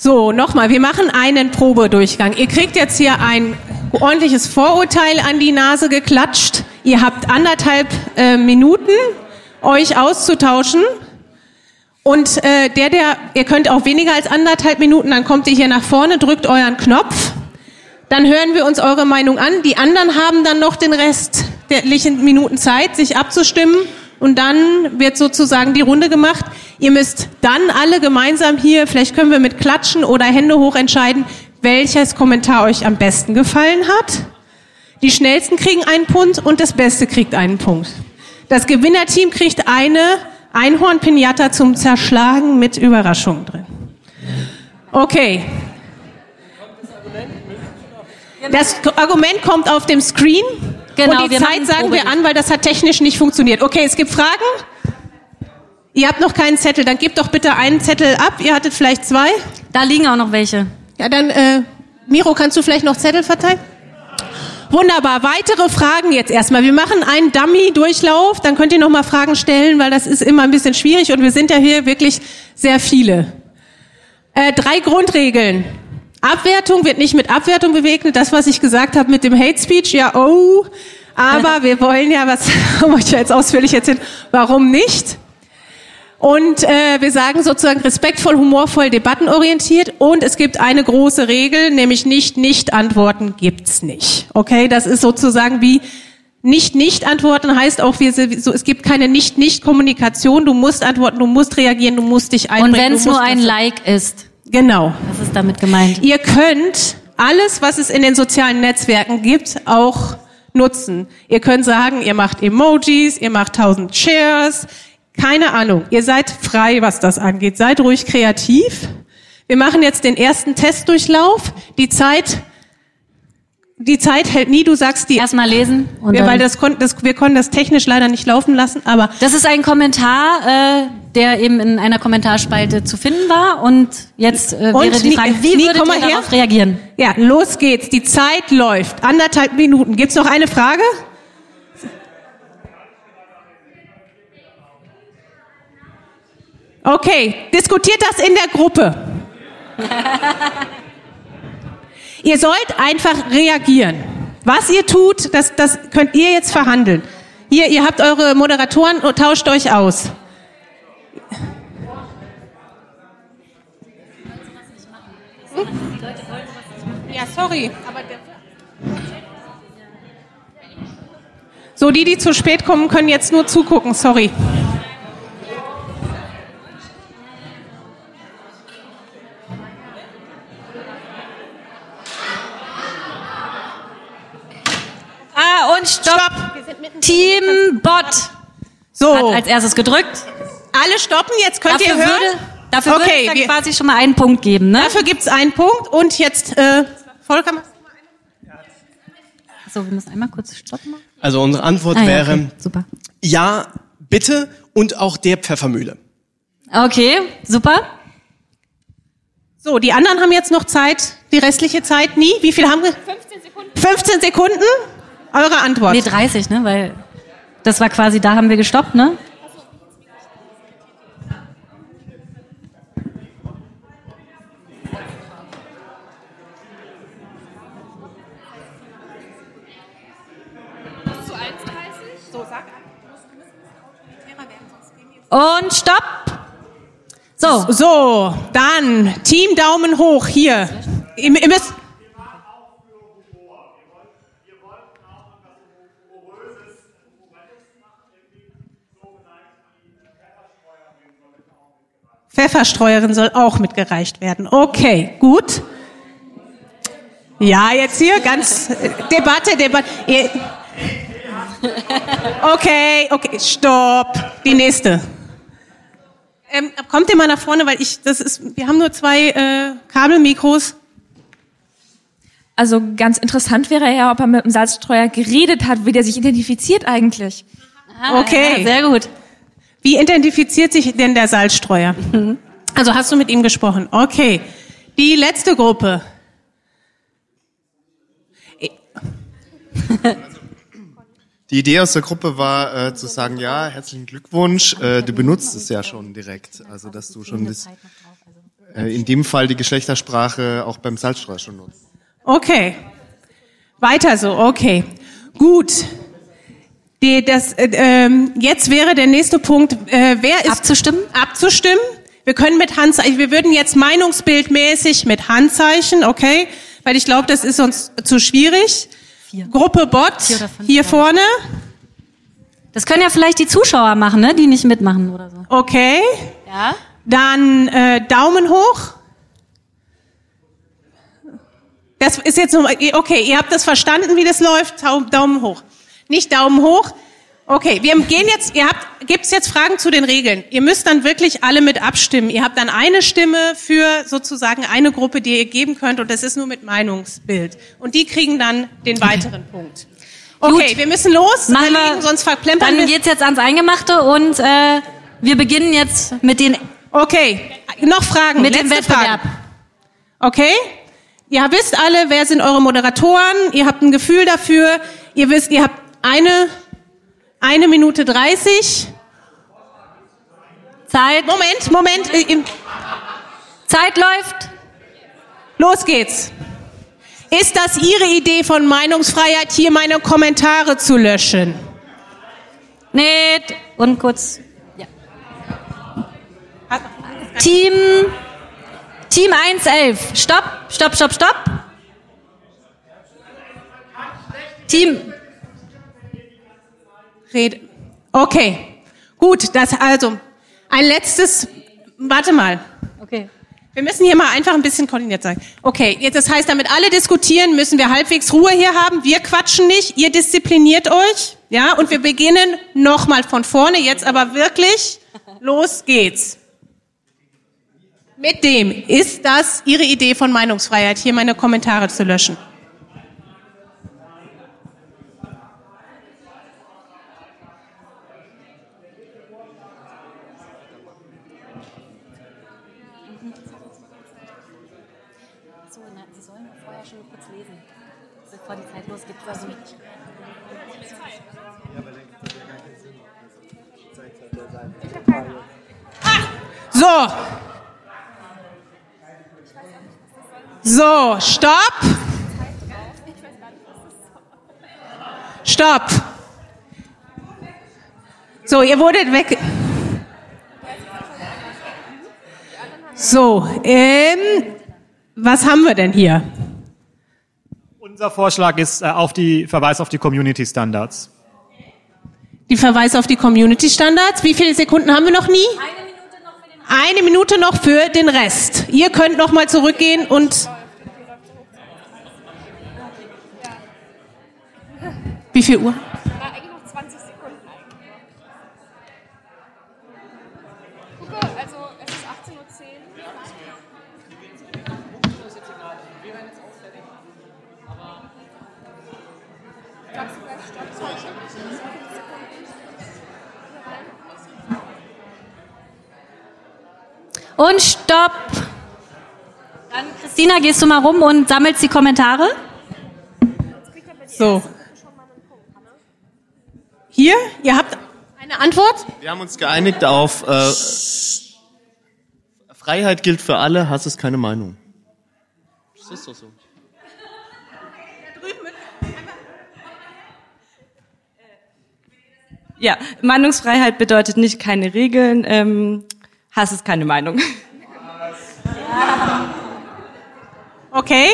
[SPEAKER 1] So, nochmal, wir machen einen Probedurchgang. Ihr kriegt jetzt hier ein ordentliches Vorurteil an die Nase geklatscht. Ihr habt anderthalb äh, Minuten, euch auszutauschen. Und äh, der, der, ihr könnt auch weniger als anderthalb Minuten, dann kommt ihr hier nach vorne, drückt euren Knopf, dann hören wir uns eure Meinung an. Die anderen haben dann noch den restlichen Minuten Zeit, sich abzustimmen und dann wird sozusagen die Runde gemacht. Ihr müsst dann alle gemeinsam hier, vielleicht können wir mit Klatschen oder Hände hoch entscheiden, welches Kommentar euch am besten gefallen hat. Die schnellsten kriegen einen Punkt und das Beste kriegt einen Punkt. Das Gewinnerteam kriegt eine Einhorn-Pinata zum Zerschlagen mit Überraschung drin. Okay. Das Argument kommt auf dem Screen.
[SPEAKER 2] Genau,
[SPEAKER 1] und die Zeit sagen wir an, weil das hat technisch nicht funktioniert. Okay, es gibt Fragen. Ihr habt noch keinen Zettel, dann gebt doch bitte einen Zettel ab. Ihr hattet vielleicht zwei.
[SPEAKER 2] Da liegen auch noch welche.
[SPEAKER 1] Ja, dann, äh, Miro, kannst du vielleicht noch Zettel verteilen? Wunderbar. Weitere Fragen jetzt erstmal. Wir machen einen Dummy-Durchlauf, dann könnt ihr noch mal Fragen stellen, weil das ist immer ein bisschen schwierig und wir sind ja hier wirklich sehr viele. Äh, drei Grundregeln. Abwertung wird nicht mit Abwertung bewegnet. Das, was ich gesagt habe mit dem Hate Speech, ja, oh. Aber wir wollen ja, was haben euch ja jetzt ausführlich erzählt, warum nicht? Und äh, wir sagen sozusagen respektvoll, humorvoll, debattenorientiert. Und es gibt eine große Regel, nämlich nicht nicht antworten gibt's nicht. Okay, das ist sozusagen wie nicht nicht antworten heißt auch, wir, so, es gibt keine nicht nicht Kommunikation. Du musst antworten, du musst reagieren, du musst dich einbringen.
[SPEAKER 2] Und wenn es nur ein Like ist,
[SPEAKER 1] Genau.
[SPEAKER 2] das ist damit gemeint.
[SPEAKER 1] Ihr könnt alles, was es in den sozialen Netzwerken gibt, auch nutzen. Ihr könnt sagen, ihr macht Emojis, ihr macht tausend Shares, keine Ahnung. Ihr seid frei, was das angeht. Seid ruhig kreativ. Wir machen jetzt den ersten Testdurchlauf. Die Zeit, die Zeit hält nie. Du sagst die,
[SPEAKER 2] Erstmal lesen und
[SPEAKER 1] wir, weil das, kon- das, wir konnten das technisch leider nicht laufen lassen, aber
[SPEAKER 2] das ist ein Kommentar, äh, der eben in einer Kommentarspalte zu finden war. Und jetzt äh,
[SPEAKER 1] Und
[SPEAKER 2] wäre die Frage, wie
[SPEAKER 1] Nie,
[SPEAKER 2] würdet ihr
[SPEAKER 1] her.
[SPEAKER 2] darauf reagieren?
[SPEAKER 1] ja, los geht's. Die Zeit läuft. Anderthalb Minuten. Gibt's noch eine Frage? Okay, diskutiert das in der Gruppe. ihr sollt einfach reagieren. Was ihr tut, das, das könnt ihr jetzt verhandeln. Hier, ihr habt eure Moderatoren, tauscht euch aus. Ja, sorry, So, die, die zu spät kommen, können jetzt nur zugucken, sorry.
[SPEAKER 2] Und stopp! Team Bot hat
[SPEAKER 1] So,
[SPEAKER 2] als erstes gedrückt.
[SPEAKER 1] alle stoppen, jetzt könnt
[SPEAKER 2] Dafür
[SPEAKER 1] ihr hören.
[SPEAKER 2] würde, dafür würde
[SPEAKER 1] Okay,
[SPEAKER 2] ich dann
[SPEAKER 1] wir-
[SPEAKER 2] quasi schon mal einen Punkt geben, ne?
[SPEAKER 1] Dafür gibt's einen Punkt und jetzt, äh, Volker,
[SPEAKER 2] So, wir müssen einmal kurz stoppen.
[SPEAKER 3] Also unsere Antwort
[SPEAKER 2] Ah, ja,
[SPEAKER 3] wäre
[SPEAKER 2] okay. Super.
[SPEAKER 3] ja, bitte und auch der Pfeffermühle.
[SPEAKER 2] Okay, super.
[SPEAKER 1] So, die anderen haben jetzt noch Zeit, die restliche Zeit nie. Wie viel haben wir? 15 Sekunden. 15 Sekunden? Eure Antwort.
[SPEAKER 2] Nee, 30, ne? Weil das war quasi, da haben wir gestoppt, ne? Und stopp! So,
[SPEAKER 1] So, dann Team Daumen hoch hier. Ihr, ihr müsst, Pfefferstreuerin soll auch mitgereicht werden. Okay, gut. Ja, jetzt hier ganz äh, Debatte, Debatte. Okay, okay, stopp. Die nächste. Ähm, kommt ihr mal nach vorne, weil ich, das ist, wir haben nur zwei äh, Kabelmikros.
[SPEAKER 4] Also ganz interessant wäre ja, ob er mit dem Salzstreuer geredet hat, wie der sich identifiziert eigentlich.
[SPEAKER 1] Okay.
[SPEAKER 2] ja, sehr gut.
[SPEAKER 1] Wie identifiziert sich denn der Salzstreuer? Also hast du mit ihm gesprochen? Okay. Die letzte Gruppe.
[SPEAKER 5] Die Idee aus der Gruppe war äh, zu sagen, ja, herzlichen Glückwunsch, äh, du benutzt es ja schon direkt. Also dass du schon das, äh, in dem Fall die Geschlechtersprache auch beim Salzstreuer schon nutzt.
[SPEAKER 1] Okay. Weiter so, okay. Gut. Die, das, äh, ähm, jetzt wäre der nächste Punkt, äh, wer ist
[SPEAKER 2] Abzustimmen?
[SPEAKER 1] abzustimmen. Wir können mit Handzeichen, wir würden jetzt meinungsbildmäßig mit Handzeichen, okay? Weil ich glaube, das ist uns zu schwierig. Gruppe Bot,
[SPEAKER 2] Vier fünf,
[SPEAKER 1] hier
[SPEAKER 2] ja.
[SPEAKER 1] vorne,
[SPEAKER 2] Das können ja vielleicht die Zuschauer machen, ne? die nicht mitmachen oder so.
[SPEAKER 1] okay.
[SPEAKER 2] Ja?
[SPEAKER 1] Dann äh, Daumen hoch. Das ist jetzt nur, okay, ihr habt das verstanden, wie das läuft. Daumen hoch. Nicht Daumen hoch. Okay, wir gehen jetzt, ihr habt, gibt's jetzt Fragen zu den Regeln? Ihr müsst dann wirklich alle mit abstimmen. Ihr habt dann eine Stimme für sozusagen eine Gruppe, die ihr geben könnt und das ist nur mit Meinungsbild. Und die kriegen dann den weiteren Punkt. Okay,
[SPEAKER 2] Gut.
[SPEAKER 1] wir müssen los,
[SPEAKER 2] Machen wir-
[SPEAKER 1] sonst verplempern
[SPEAKER 2] Dann geht's jetzt ans Eingemachte und äh, wir beginnen jetzt mit den
[SPEAKER 1] Okay, noch Fragen?
[SPEAKER 2] mit dem
[SPEAKER 1] Letzte
[SPEAKER 2] Wettbewerb.
[SPEAKER 1] Fragen. Okay? Ihr wisst alle, wer sind eure Moderatoren, ihr habt ein Gefühl dafür, ihr wisst, ihr habt eine, eine Minute dreißig.
[SPEAKER 2] Zeit.
[SPEAKER 1] Moment, Moment, äh,
[SPEAKER 2] Zeit läuft.
[SPEAKER 1] los geht's. Ist das Ihre Idee von Meinungsfreiheit, hier meine Kommentare zu löschen?
[SPEAKER 2] Nee, und kurz. Ja. Team Team 111. Stopp, stopp, stopp, stopp. Team
[SPEAKER 1] Rede. Okay, gut, das also ein letztes, warte mal.
[SPEAKER 2] Okay.
[SPEAKER 1] Wir müssen hier mal einfach ein bisschen koordiniert sein. Okay, jetzt das heißt, damit alle diskutieren, müssen wir halbwegs Ruhe hier haben. Wir quatschen nicht, ihr diszipliniert euch, ja, und wir beginnen nochmal von vorne. Jetzt aber wirklich, los geht's. Mit dem ist das Ihre Idee von Meinungsfreiheit, hier meine Kommentare zu löschen.
[SPEAKER 2] Vorher schon kurz lesen, bevor die Zeit losgeht. Also
[SPEAKER 1] So. So, stopp. Stopp. So, ihr wurdet weg. So, ähm, was haben wir denn hier?
[SPEAKER 6] Unser Vorschlag ist äh, auf die Verweis auf die Community Standards.
[SPEAKER 1] Die Verweis auf die Community Standards. Wie viele Sekunden haben wir noch nie? Eine Minute noch für den Rest. Ihr könnt noch mal zurückgehen und wie viel Uhr?
[SPEAKER 7] Eigentlich noch 20 Sekunden. Gucke, also es ist 18.10 Uhr. Sagst du gleich Stoppzeichen?
[SPEAKER 2] Und stopp. Dann, Christina, gehst du mal rum und sammelst die Kommentare?
[SPEAKER 1] So. Hier, ihr habt eine Antwort?
[SPEAKER 5] Wir haben uns geeinigt auf äh, Freiheit gilt für alle, Hass ist keine Meinung. Das ist doch so.
[SPEAKER 8] Ja, Meinungsfreiheit bedeutet nicht keine Regeln, ähm, Hass ist keine Meinung.
[SPEAKER 1] Okay.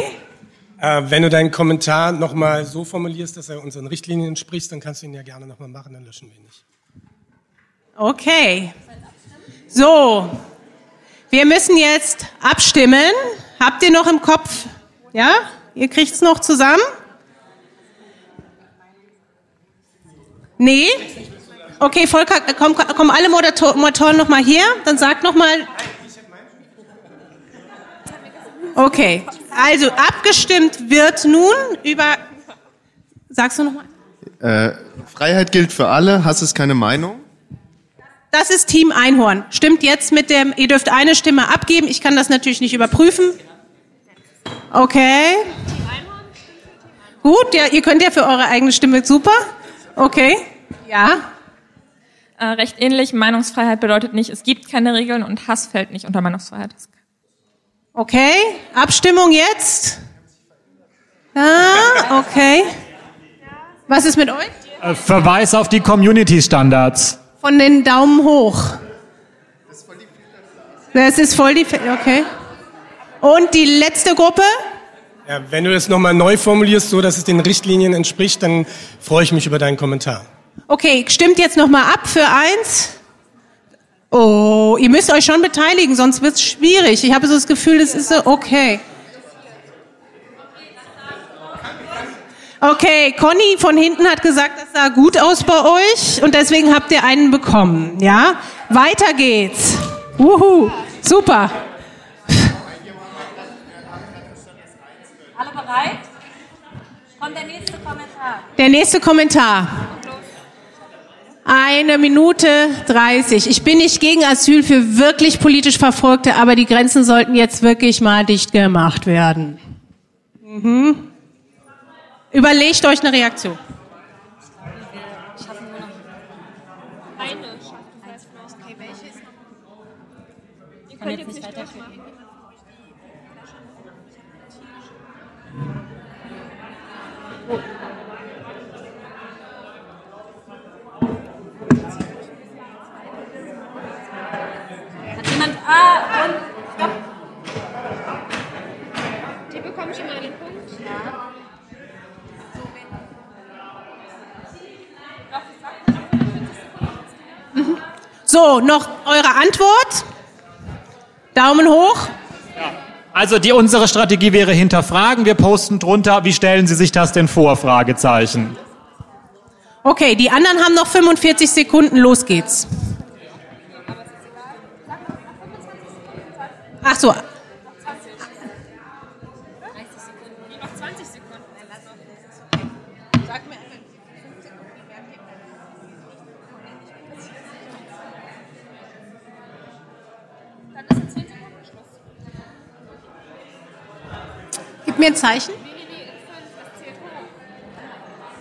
[SPEAKER 9] Äh, wenn du deinen Kommentar nochmal so formulierst, dass er unseren Richtlinien entspricht, dann kannst du ihn ja gerne nochmal machen, dann löschen wir ihn nicht.
[SPEAKER 1] Okay. So. Wir müssen jetzt abstimmen. Habt ihr noch im Kopf? Ja? Ihr kriegt's noch zusammen? Nee? Okay, Volker, komm, komm alle Moderator- Moderatoren noch mal her. Dann sag noch mal. Okay. Also abgestimmt wird nun über. Sagst du noch mal?
[SPEAKER 5] Äh, Freiheit gilt für alle, Hass ist keine Meinung.
[SPEAKER 1] Das ist Team Einhorn. Stimmt jetzt mit dem, ihr dürft eine Stimme abgeben. Ich kann das natürlich nicht überprüfen. Okay. Gut, ja, ihr könnt ja für eure eigene Stimme super. Okay. Ja.
[SPEAKER 4] Äh, recht ähnlich. Meinungsfreiheit bedeutet nicht, es gibt keine Regeln und Hass fällt nicht unter Meinungsfreiheit.
[SPEAKER 1] Okay. Abstimmung jetzt. Ja, okay. Was ist mit euch?
[SPEAKER 6] Äh, Verweis auf die Community Standards.
[SPEAKER 1] Von den Daumen hoch. Das ist voll die, okay. Und die letzte Gruppe?
[SPEAKER 9] Ja, wenn du das nochmal neu formulierst, so dass es den Richtlinien entspricht, dann freue ich mich über deinen Kommentar.
[SPEAKER 1] Okay, stimmt jetzt nochmal ab für eins. Oh, ihr müsst euch schon beteiligen, sonst wird's schwierig. Ich habe so das Gefühl, das ist so, okay. Okay, Conny von hinten hat gesagt, das sah gut aus bei euch und deswegen habt ihr einen bekommen. Ja, weiter geht's. Wuhu, super.
[SPEAKER 2] Alle bereit? Kommt der nächste Kommentar.
[SPEAKER 1] Der nächste Kommentar. Eine Minute 30. Ich bin nicht gegen Asyl für wirklich politisch Verfolgte, aber die Grenzen sollten jetzt wirklich mal dicht gemacht werden. Mhm. Überlegt euch eine Reaktion.
[SPEAKER 7] Ihr
[SPEAKER 2] Kann
[SPEAKER 7] könnt
[SPEAKER 2] jetzt nicht weiterführen.
[SPEAKER 7] durchmachen.
[SPEAKER 2] Ah, und. Stopp.
[SPEAKER 7] Die bekommen schon mal einen Punkt.
[SPEAKER 1] So, noch eure Antwort? Daumen hoch.
[SPEAKER 6] Also die, unsere Strategie wäre hinterfragen. Wir posten drunter, wie stellen Sie sich das denn vor? Fragezeichen.
[SPEAKER 1] Okay, die anderen haben noch 45 Sekunden. Los geht's. Ach so,
[SPEAKER 7] Noch 20 Sekunden. Sag mir einfach. Dann ist in 10 Sekunden Schluss.
[SPEAKER 1] gib mir ein Zeichen.
[SPEAKER 7] Nee, nee, nee, in 5. Das zählt hoch.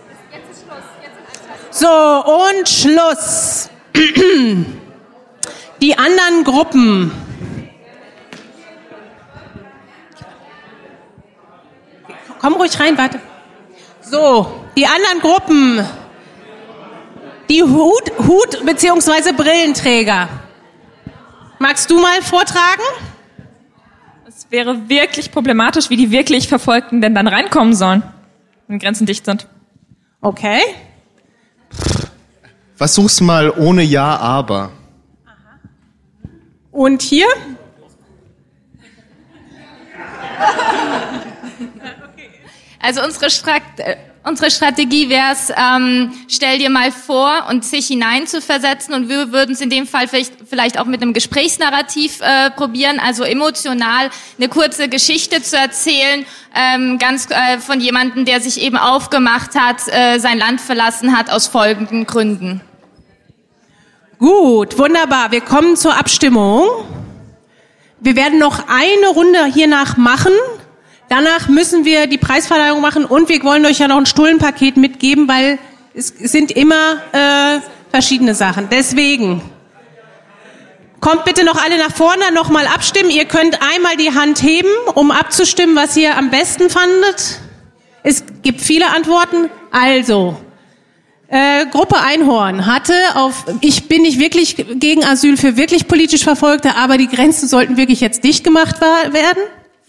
[SPEAKER 7] Das- Jetzt ist Schluss. Jetzt sind 1, 2,
[SPEAKER 1] So, und Schluss. Die anderen Gruppen. Komm ruhig rein, warte. So, die anderen Gruppen. Die Hut, Hut beziehungsweise Brillenträger. Magst du mal vortragen?
[SPEAKER 4] Es wäre wirklich problematisch, wie die wirklich Verfolgten denn dann reinkommen sollen, wenn Grenzen dicht sind.
[SPEAKER 1] Okay.
[SPEAKER 5] Versuch's mal ohne Ja, aber.
[SPEAKER 1] Und hier?
[SPEAKER 10] Also unsere, Strat äh, unsere Strategie wäre es, ähm, stell dir mal vor und sich hinein zu versetzen und wir würden es in dem Fall vielleicht, vielleicht auch mit einem Gesprächsnarrativ äh, probieren, also emotional eine kurze Geschichte zu erzählen, ähm, ganz äh, von jemandem, der sich eben aufgemacht hat, äh, sein Land verlassen hat aus folgenden Gründen.
[SPEAKER 1] Gut, wunderbar. Wir kommen zur Abstimmung. Wir werden noch eine Runde hiernach machen. Danach müssen wir die Preisverleihung machen und wir wollen euch ja noch ein Stullenpaket mitgeben, weil es sind immer äh, verschiedene Sachen. Deswegen kommt bitte noch alle nach vorne, nochmal abstimmen. Ihr könnt einmal die Hand heben, um abzustimmen, was ihr am besten fandet. Es gibt viele Antworten. Also, äh, Gruppe Einhorn hatte auf, ich bin nicht wirklich gegen Asyl für wirklich politisch Verfolgte, aber die Grenzen sollten wirklich jetzt dicht gemacht werden.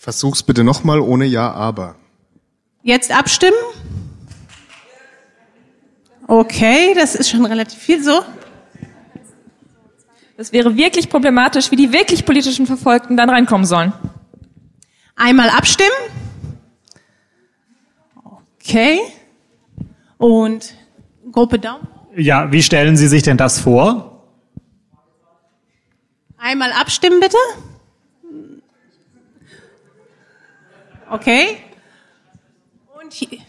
[SPEAKER 5] Versuch's bitte nochmal ohne Ja, aber.
[SPEAKER 1] Jetzt abstimmen. Okay, das ist schon relativ viel so.
[SPEAKER 4] Das wäre wirklich problematisch, wie die wirklich politischen Verfolgten dann reinkommen sollen.
[SPEAKER 1] Einmal abstimmen. Okay. Und Gruppe Daumen.
[SPEAKER 6] Ja, wie stellen Sie sich denn das vor?
[SPEAKER 1] Einmal abstimmen bitte. Okay. Und hier.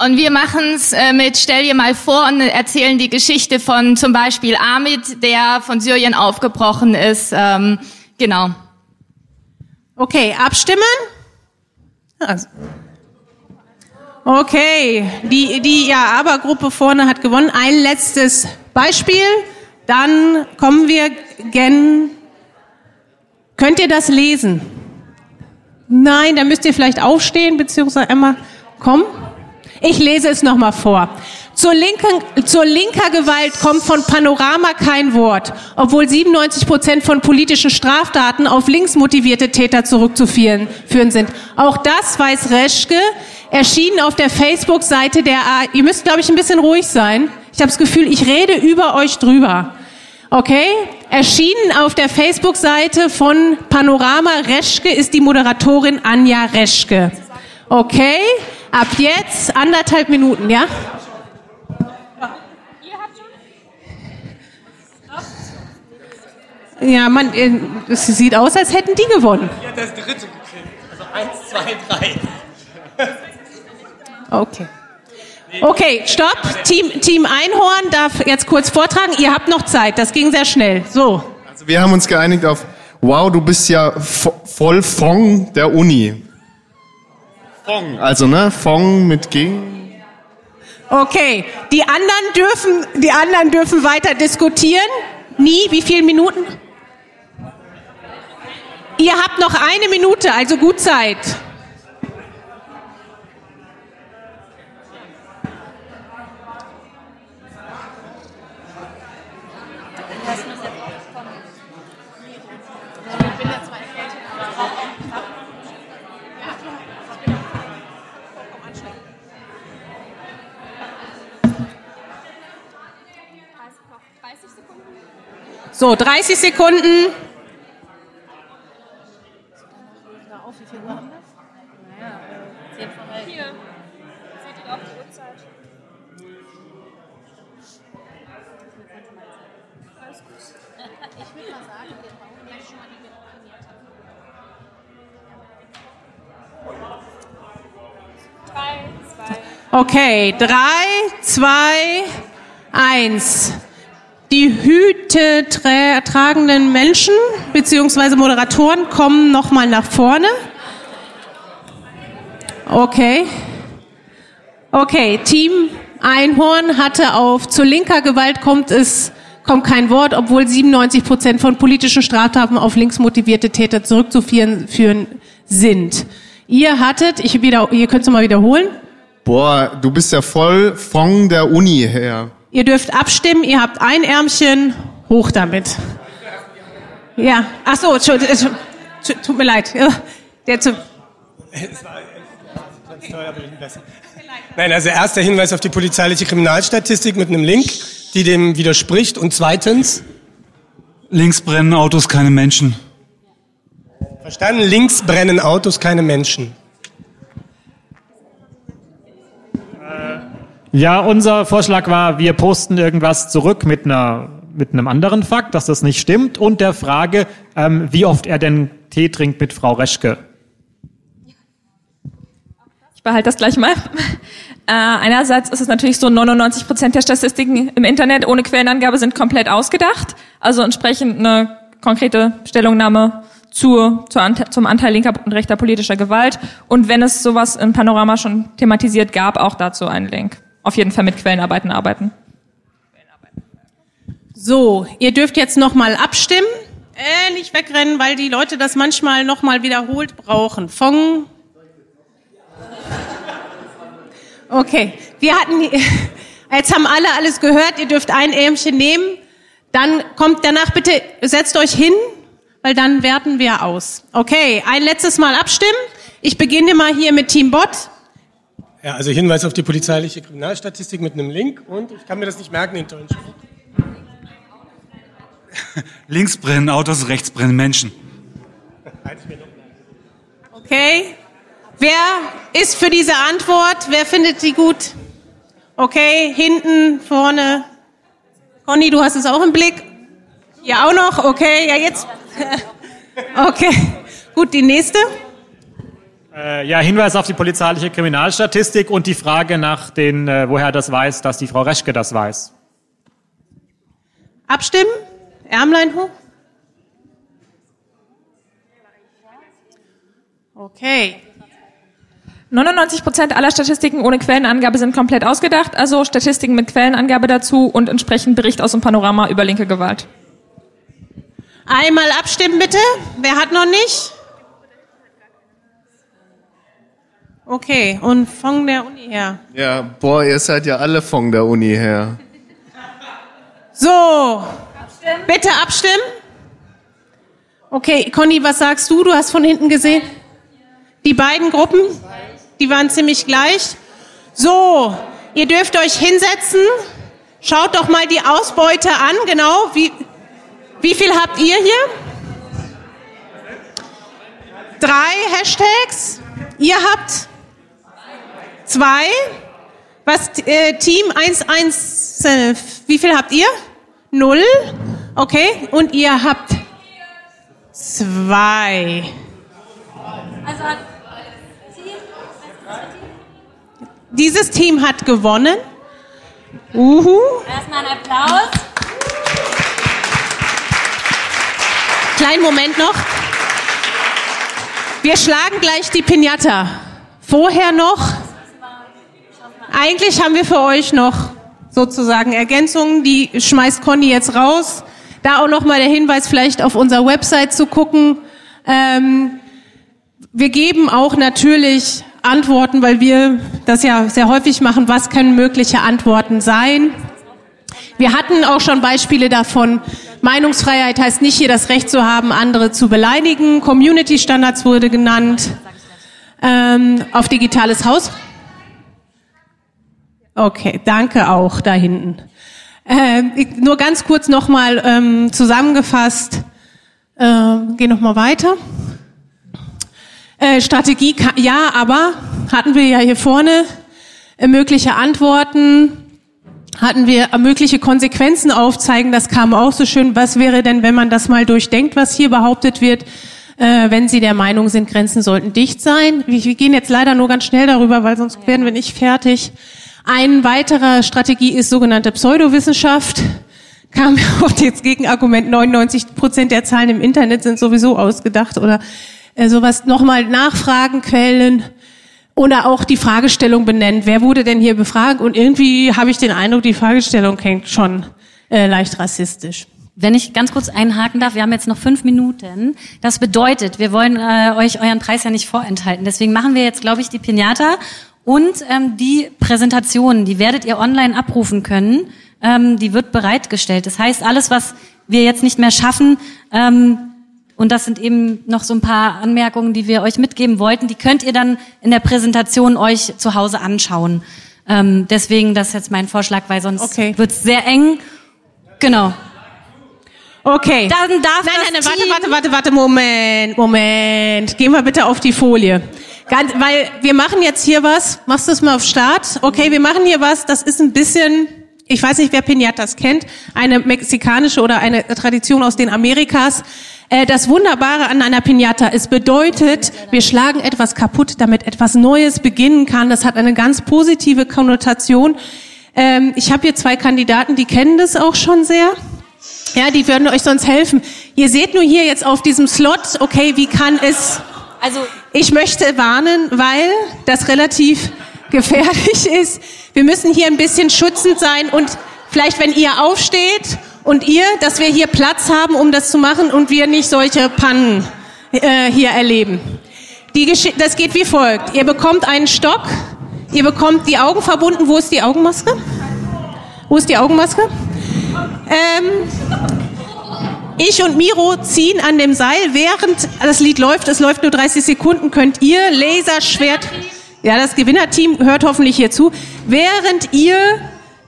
[SPEAKER 10] Und wir machen es äh, mit Stell dir mal vor und erzählen die Geschichte von zum Beispiel Amit, der von Syrien aufgebrochen ist. Ähm, genau.
[SPEAKER 1] Okay, abstimmen. Also. Okay, die, die Ja-Aber-Gruppe vorne hat gewonnen. Ein letztes Beispiel. Dann kommen wir gen. Könnt ihr das lesen? Nein, dann müsst ihr vielleicht aufstehen, beziehungsweise einmal kommen. Ich lese es nochmal vor. Zur, linken, zur linker Gewalt kommt von Panorama kein Wort, obwohl 97 Prozent von politischen Straftaten auf links motivierte Täter zurückzuführen führen sind. Auch das weiß Reschke, erschienen auf der Facebook-Seite der A. Ihr müsst, glaube ich, ein bisschen ruhig sein. Ich habe das Gefühl, ich rede über euch drüber. Okay? Erschienen auf der Facebook-Seite von Panorama Reschke ist die Moderatorin Anja Reschke. Okay? Ab jetzt anderthalb Minuten, ja? Ja, man, äh, es sieht aus, als hätten die gewonnen.
[SPEAKER 3] Ja, das dritte gekriegt. Also eins, zwei, drei.
[SPEAKER 1] Okay. Okay, stopp. Team, Team Einhorn darf jetzt kurz vortragen. Ihr habt noch Zeit. Das ging sehr schnell. So.
[SPEAKER 5] Also wir haben uns geeinigt auf, wow, du bist ja vo- voll Fong der Uni. Fong. Also, ne? Fong mit G.
[SPEAKER 1] Okay. Die anderen dürfen, die anderen dürfen weiter diskutieren. Nie. Wie viele Minuten? Ihr habt noch eine Minute, also gut Zeit. So, 30 Sekunden.
[SPEAKER 7] Hier. Seht ihr auch die Uhrzeit? Alles gut. Ich würde mal sagen, wir brauchen gleich schon mal die Drei, zwei.
[SPEAKER 1] Okay, drei, zwei, eins. Die Hüte trä- tragenden Menschen beziehungsweise Moderatoren kommen nochmal nach vorne. Okay. Okay, Team Einhorn hatte auf zur linker Gewalt kommt es kommt kein Wort, obwohl 97 Prozent von politischen Straftaten auf links motivierte Täter zurückzuführen führen sind. Ihr hattet, ich wieder, ihr könnt es mal wiederholen.
[SPEAKER 5] Boah, du bist ja voll Fong der Uni her.
[SPEAKER 1] Ihr dürft abstimmen, ihr habt ein Ärmchen, hoch damit. Ja, ach so, Entschuldigung, tut mir leid. Ja, Der zu,
[SPEAKER 9] Nein, also erster Hinweis auf die polizeiliche Kriminalstatistik mit einem Link, die dem widerspricht. Und zweitens,
[SPEAKER 11] Links brennen Autos, keine Menschen.
[SPEAKER 9] verstanden, links brennen Autos, keine Menschen.
[SPEAKER 6] Ja, unser Vorschlag war, wir posten irgendwas zurück mit einer mit einem anderen Fakt, dass das nicht stimmt und der Frage, ähm, wie oft er denn Tee trinkt mit Frau Reschke.
[SPEAKER 4] Ich behalte das gleich mal. Äh, einerseits ist es natürlich so, 99 Prozent der Statistiken im Internet ohne Quellenangabe sind komplett ausgedacht. Also entsprechend eine konkrete Stellungnahme zu, zu Ante- zum Anteil linker und rechter politischer Gewalt. Und wenn es sowas im Panorama schon thematisiert gab, auch dazu einen Link. Auf jeden Fall mit Quellenarbeiten arbeiten.
[SPEAKER 1] so, ihr dürft jetzt nochmal abstimmen. Äh, nicht wegrennen, weil die Leute das manchmal nochmal wiederholt brauchen. Fong. Okay, wir hatten, jetzt haben alle alles gehört, ihr dürft ein Ärmchen nehmen. Dann kommt danach bitte, setzt euch hin, weil dann werten wir aus. Okay, ein letztes Mal abstimmen. Ich beginne mal hier mit Team Bot.
[SPEAKER 9] Ja, also Hinweis auf die polizeiliche Kriminalstatistik mit einem Link. Und ich kann mir das nicht merken, den tollen.
[SPEAKER 11] Links brennen Autos, rechts brennen Menschen.
[SPEAKER 1] Okay. Wer ist für diese Antwort? Wer findet sie gut? Okay, hinten, vorne. Conny, du hast es auch im Blick? Hier auch noch? Okay, ja jetzt. Okay. Gut, die nächste.
[SPEAKER 6] Äh, ja, Hinweis auf die polizeiliche Kriminalstatistik und die Frage nach den, äh, woher das weiß, dass die Frau Reschke das weiß.
[SPEAKER 1] Abstimmen. Ärmlein hoch. Okay.
[SPEAKER 4] 99 Prozent aller Statistiken ohne Quellenangabe sind komplett ausgedacht, also Statistiken mit Quellenangabe dazu und entsprechend Bericht aus dem Panorama über linke Gewalt.
[SPEAKER 1] Einmal abstimmen bitte. Wer hat noch nicht? Okay, und von der Uni her.
[SPEAKER 5] Ja, boah, ihr seid ja alle von der Uni her.
[SPEAKER 1] So, bitte abstimmen. Okay, Conny, was sagst du? Du hast von hinten gesehen. Die beiden Gruppen, die waren ziemlich gleich. So, ihr dürft euch hinsetzen. Schaut doch mal die Ausbeute an, genau. Wie, wie viel habt ihr hier? Drei Hashtags. Ihr habt zwei. Was, äh, Team 1-1, äh, wie viel habt ihr? Null. Okay. Und ihr habt zwei.
[SPEAKER 2] Also
[SPEAKER 1] Dieses Team hat gewonnen. Uhu.
[SPEAKER 2] erstmal ein Applaus.
[SPEAKER 1] Kleinen Moment noch. Wir schlagen gleich die Pinata. Vorher noch. Eigentlich haben wir für euch noch sozusagen Ergänzungen. Die schmeißt Conny jetzt raus. Da auch noch mal der Hinweis, vielleicht auf unserer Website zu gucken. Ähm, wir geben auch natürlich Antworten, weil wir das ja sehr häufig machen. Was können mögliche Antworten sein? Wir hatten auch schon Beispiele davon. Meinungsfreiheit heißt nicht hier das Recht zu haben, andere zu beleidigen. Community Standards wurde genannt. Ähm, auf digitales Haus. Okay, danke auch da hinten. Ähm, ich, nur ganz kurz nochmal ähm, zusammengefasst. Ähm, geh noch mal weiter. Äh, Strategie, ja, aber hatten wir ja hier vorne äh, mögliche Antworten, hatten wir äh, mögliche Konsequenzen aufzeigen. Das kam auch so schön. Was wäre denn, wenn man das mal durchdenkt, was hier behauptet wird? Äh, wenn Sie der Meinung sind, Grenzen sollten dicht sein. Wir, wir gehen jetzt leider nur ganz schnell darüber, weil sonst werden wir nicht fertig. Ein weiterer Strategie ist sogenannte Pseudowissenschaft. Kam auf das Gegenargument, 99 Prozent der Zahlen im Internet sind sowieso ausgedacht oder äh, sowas. Nochmal nachfragen, Quellen oder auch die Fragestellung benennen. Wer wurde denn hier befragt? Und irgendwie habe ich den Eindruck, die Fragestellung klingt schon äh, leicht rassistisch.
[SPEAKER 2] Wenn ich ganz kurz einhaken darf, wir haben jetzt noch fünf Minuten. Das bedeutet, wir wollen äh, euch euren Preis ja nicht vorenthalten. Deswegen machen wir jetzt, glaube ich, die Pinata und ähm, die Präsentation, die werdet ihr online abrufen können. Ähm, die wird bereitgestellt. Das heißt, alles, was wir jetzt nicht mehr schaffen, ähm, und das sind eben noch so ein paar Anmerkungen, die wir euch mitgeben wollten, die könnt ihr dann in der Präsentation euch zu Hause anschauen. Ähm, deswegen, das ist jetzt mein Vorschlag, weil sonst
[SPEAKER 1] Okay.
[SPEAKER 2] wird's sehr eng. Genau.
[SPEAKER 1] Okay.
[SPEAKER 2] Dann darf
[SPEAKER 1] Nein,
[SPEAKER 2] das
[SPEAKER 1] nein, warte, warte, warte, warte, Moment, Moment. Gehen wir bitte auf die Folie. Ganz, weil wir machen jetzt hier was. Machst du es mal auf Start? Okay, wir machen hier was. Das ist ein bisschen, ich weiß nicht, wer Pinatas kennt, eine mexikanische oder eine Tradition aus den Amerikas. Äh, Das Wunderbare an einer Pinata, es bedeutet, wir schlagen etwas kaputt, damit etwas Neues beginnen kann. Das hat eine ganz positive Konnotation. Ähm, Ich habe hier zwei Kandidaten, die kennen das auch schon sehr. Ja, die würden euch sonst helfen. Ihr seht nur hier jetzt auf diesem Slot, okay, wie kann es...
[SPEAKER 2] Also
[SPEAKER 1] ich möchte warnen, weil das relativ gefährlich ist. Wir müssen hier ein bisschen schützend sein und vielleicht, wenn ihr aufsteht und ihr, dass wir hier Platz haben, um das zu machen und wir nicht solche Pannen äh, hier erleben. Das geht wie folgt. Ihr bekommt einen Stock, ihr bekommt die Augen verbunden. Wo ist die Augenmaske? Wo ist die Augenmaske? Ähm, ich und Miro ziehen an dem Seil, während das Lied läuft, es läuft nur 30 Sekunden, könnt ihr Laserschwert, ja, das Gewinnerteam hört hoffentlich hier zu, während ihr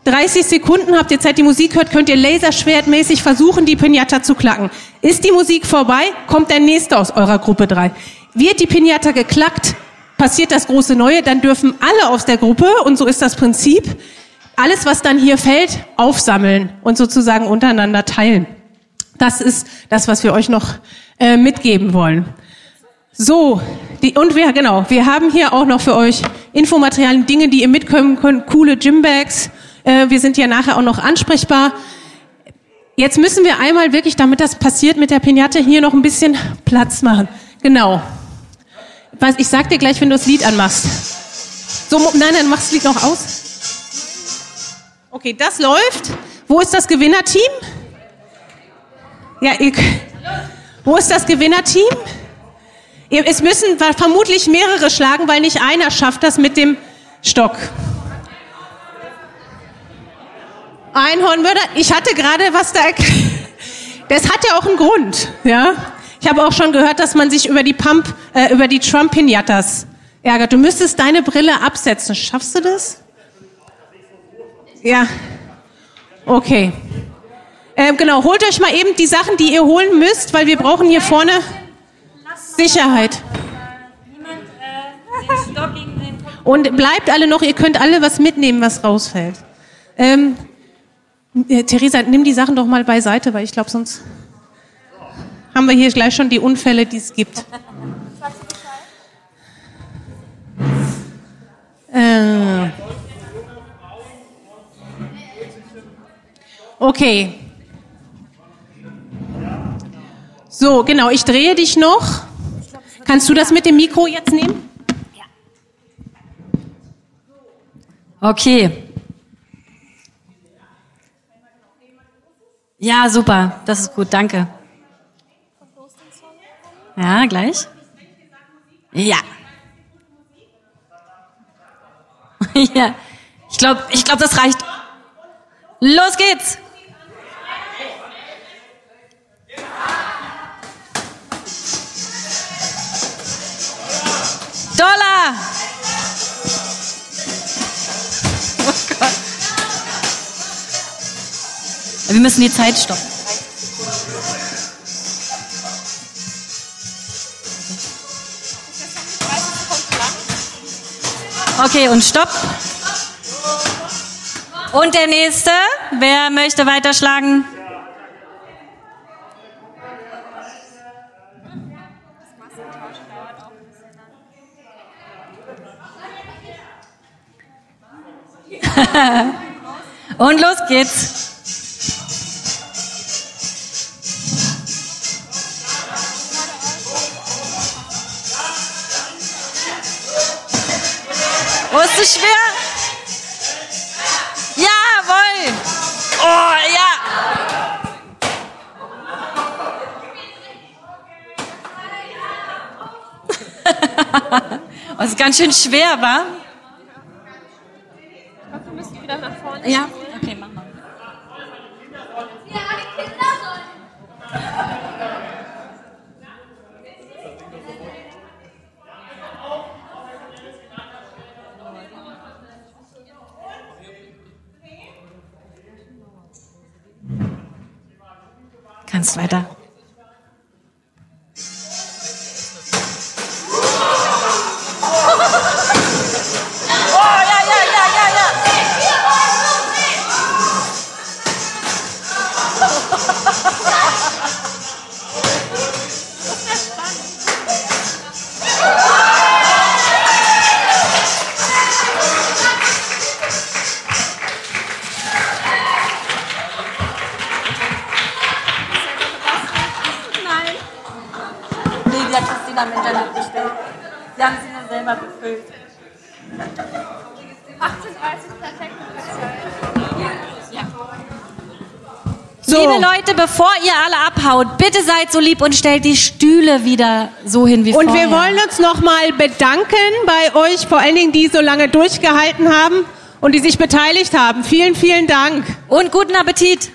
[SPEAKER 1] 30 Sekunden habt, ihr Zeit die Musik hört, könnt ihr laserschwertmäßig versuchen, die Pinata zu klacken. Ist die Musik vorbei, kommt der nächste aus eurer Gruppe 3. Wird die Pinata geklackt, passiert das große Neue, dann dürfen alle aus der Gruppe, und so ist das Prinzip, alles, was dann hier fällt, aufsammeln und sozusagen untereinander teilen. Das ist das, was wir euch noch äh, mitgeben wollen. So, die, und wir, genau, wir haben hier auch noch für euch Infomaterialien, Dinge, die ihr mitkommen könnt, coole Gymbags. Äh, wir sind ja nachher auch noch ansprechbar. Jetzt müssen wir einmal wirklich, damit das passiert mit der Pinata, hier noch ein bisschen Platz machen. Genau. Ich sag dir gleich, wenn du das Lied anmachst. So, nein, nein, machst das Lied noch aus. Okay, das läuft. Wo ist das Gewinnerteam? Ja, ihr, wo ist das Gewinnerteam? Es müssen vermutlich mehrere schlagen, weil nicht einer schafft das mit dem Stock. Einhornmörder. Ich hatte gerade was da. Das hat ja auch einen Grund, ja. Ich habe auch schon gehört, dass man sich über die Pump, äh, über die Trump-Pinatas ärgert. Du müsstest deine Brille absetzen. Schaffst du das? Ja. Okay. Ähm, genau, holt euch mal eben die Sachen, die ihr holen müsst, weil wir brauchen hier vorne Sicherheit. Und bleibt alle noch, ihr könnt alle was mitnehmen, was rausfällt. Ähm, äh, Theresa, nimm die Sachen doch mal beiseite, weil ich glaube, sonst haben wir hier gleich schon die Unfälle, die es gibt. Äh. Okay. So, genau, ich drehe dich noch. Kannst du das mit dem Mikro jetzt nehmen?
[SPEAKER 2] Okay. Ja, super. Das ist gut. Danke. Ja, gleich. Ja. ja. Ich glaube, ich glaube, das reicht. Los geht's. Oh Gott. Wir müssen die Zeit stoppen. Okay, und stopp. Und der nächste, wer möchte weiterschlagen? und los geht's. Oh, ist das schwer? Jawohl! Oh, ja! oh, ist ganz schön schwer, wa? Bevor ihr alle abhaut, bitte seid so lieb und stellt die Stühle wieder so hin wie
[SPEAKER 1] Und
[SPEAKER 2] vorher.
[SPEAKER 1] wir wollen uns nochmal bedanken bei euch, vor allen Dingen, die so lange durchgehalten haben und die sich beteiligt haben. Vielen, vielen Dank.
[SPEAKER 2] Und guten Appetit.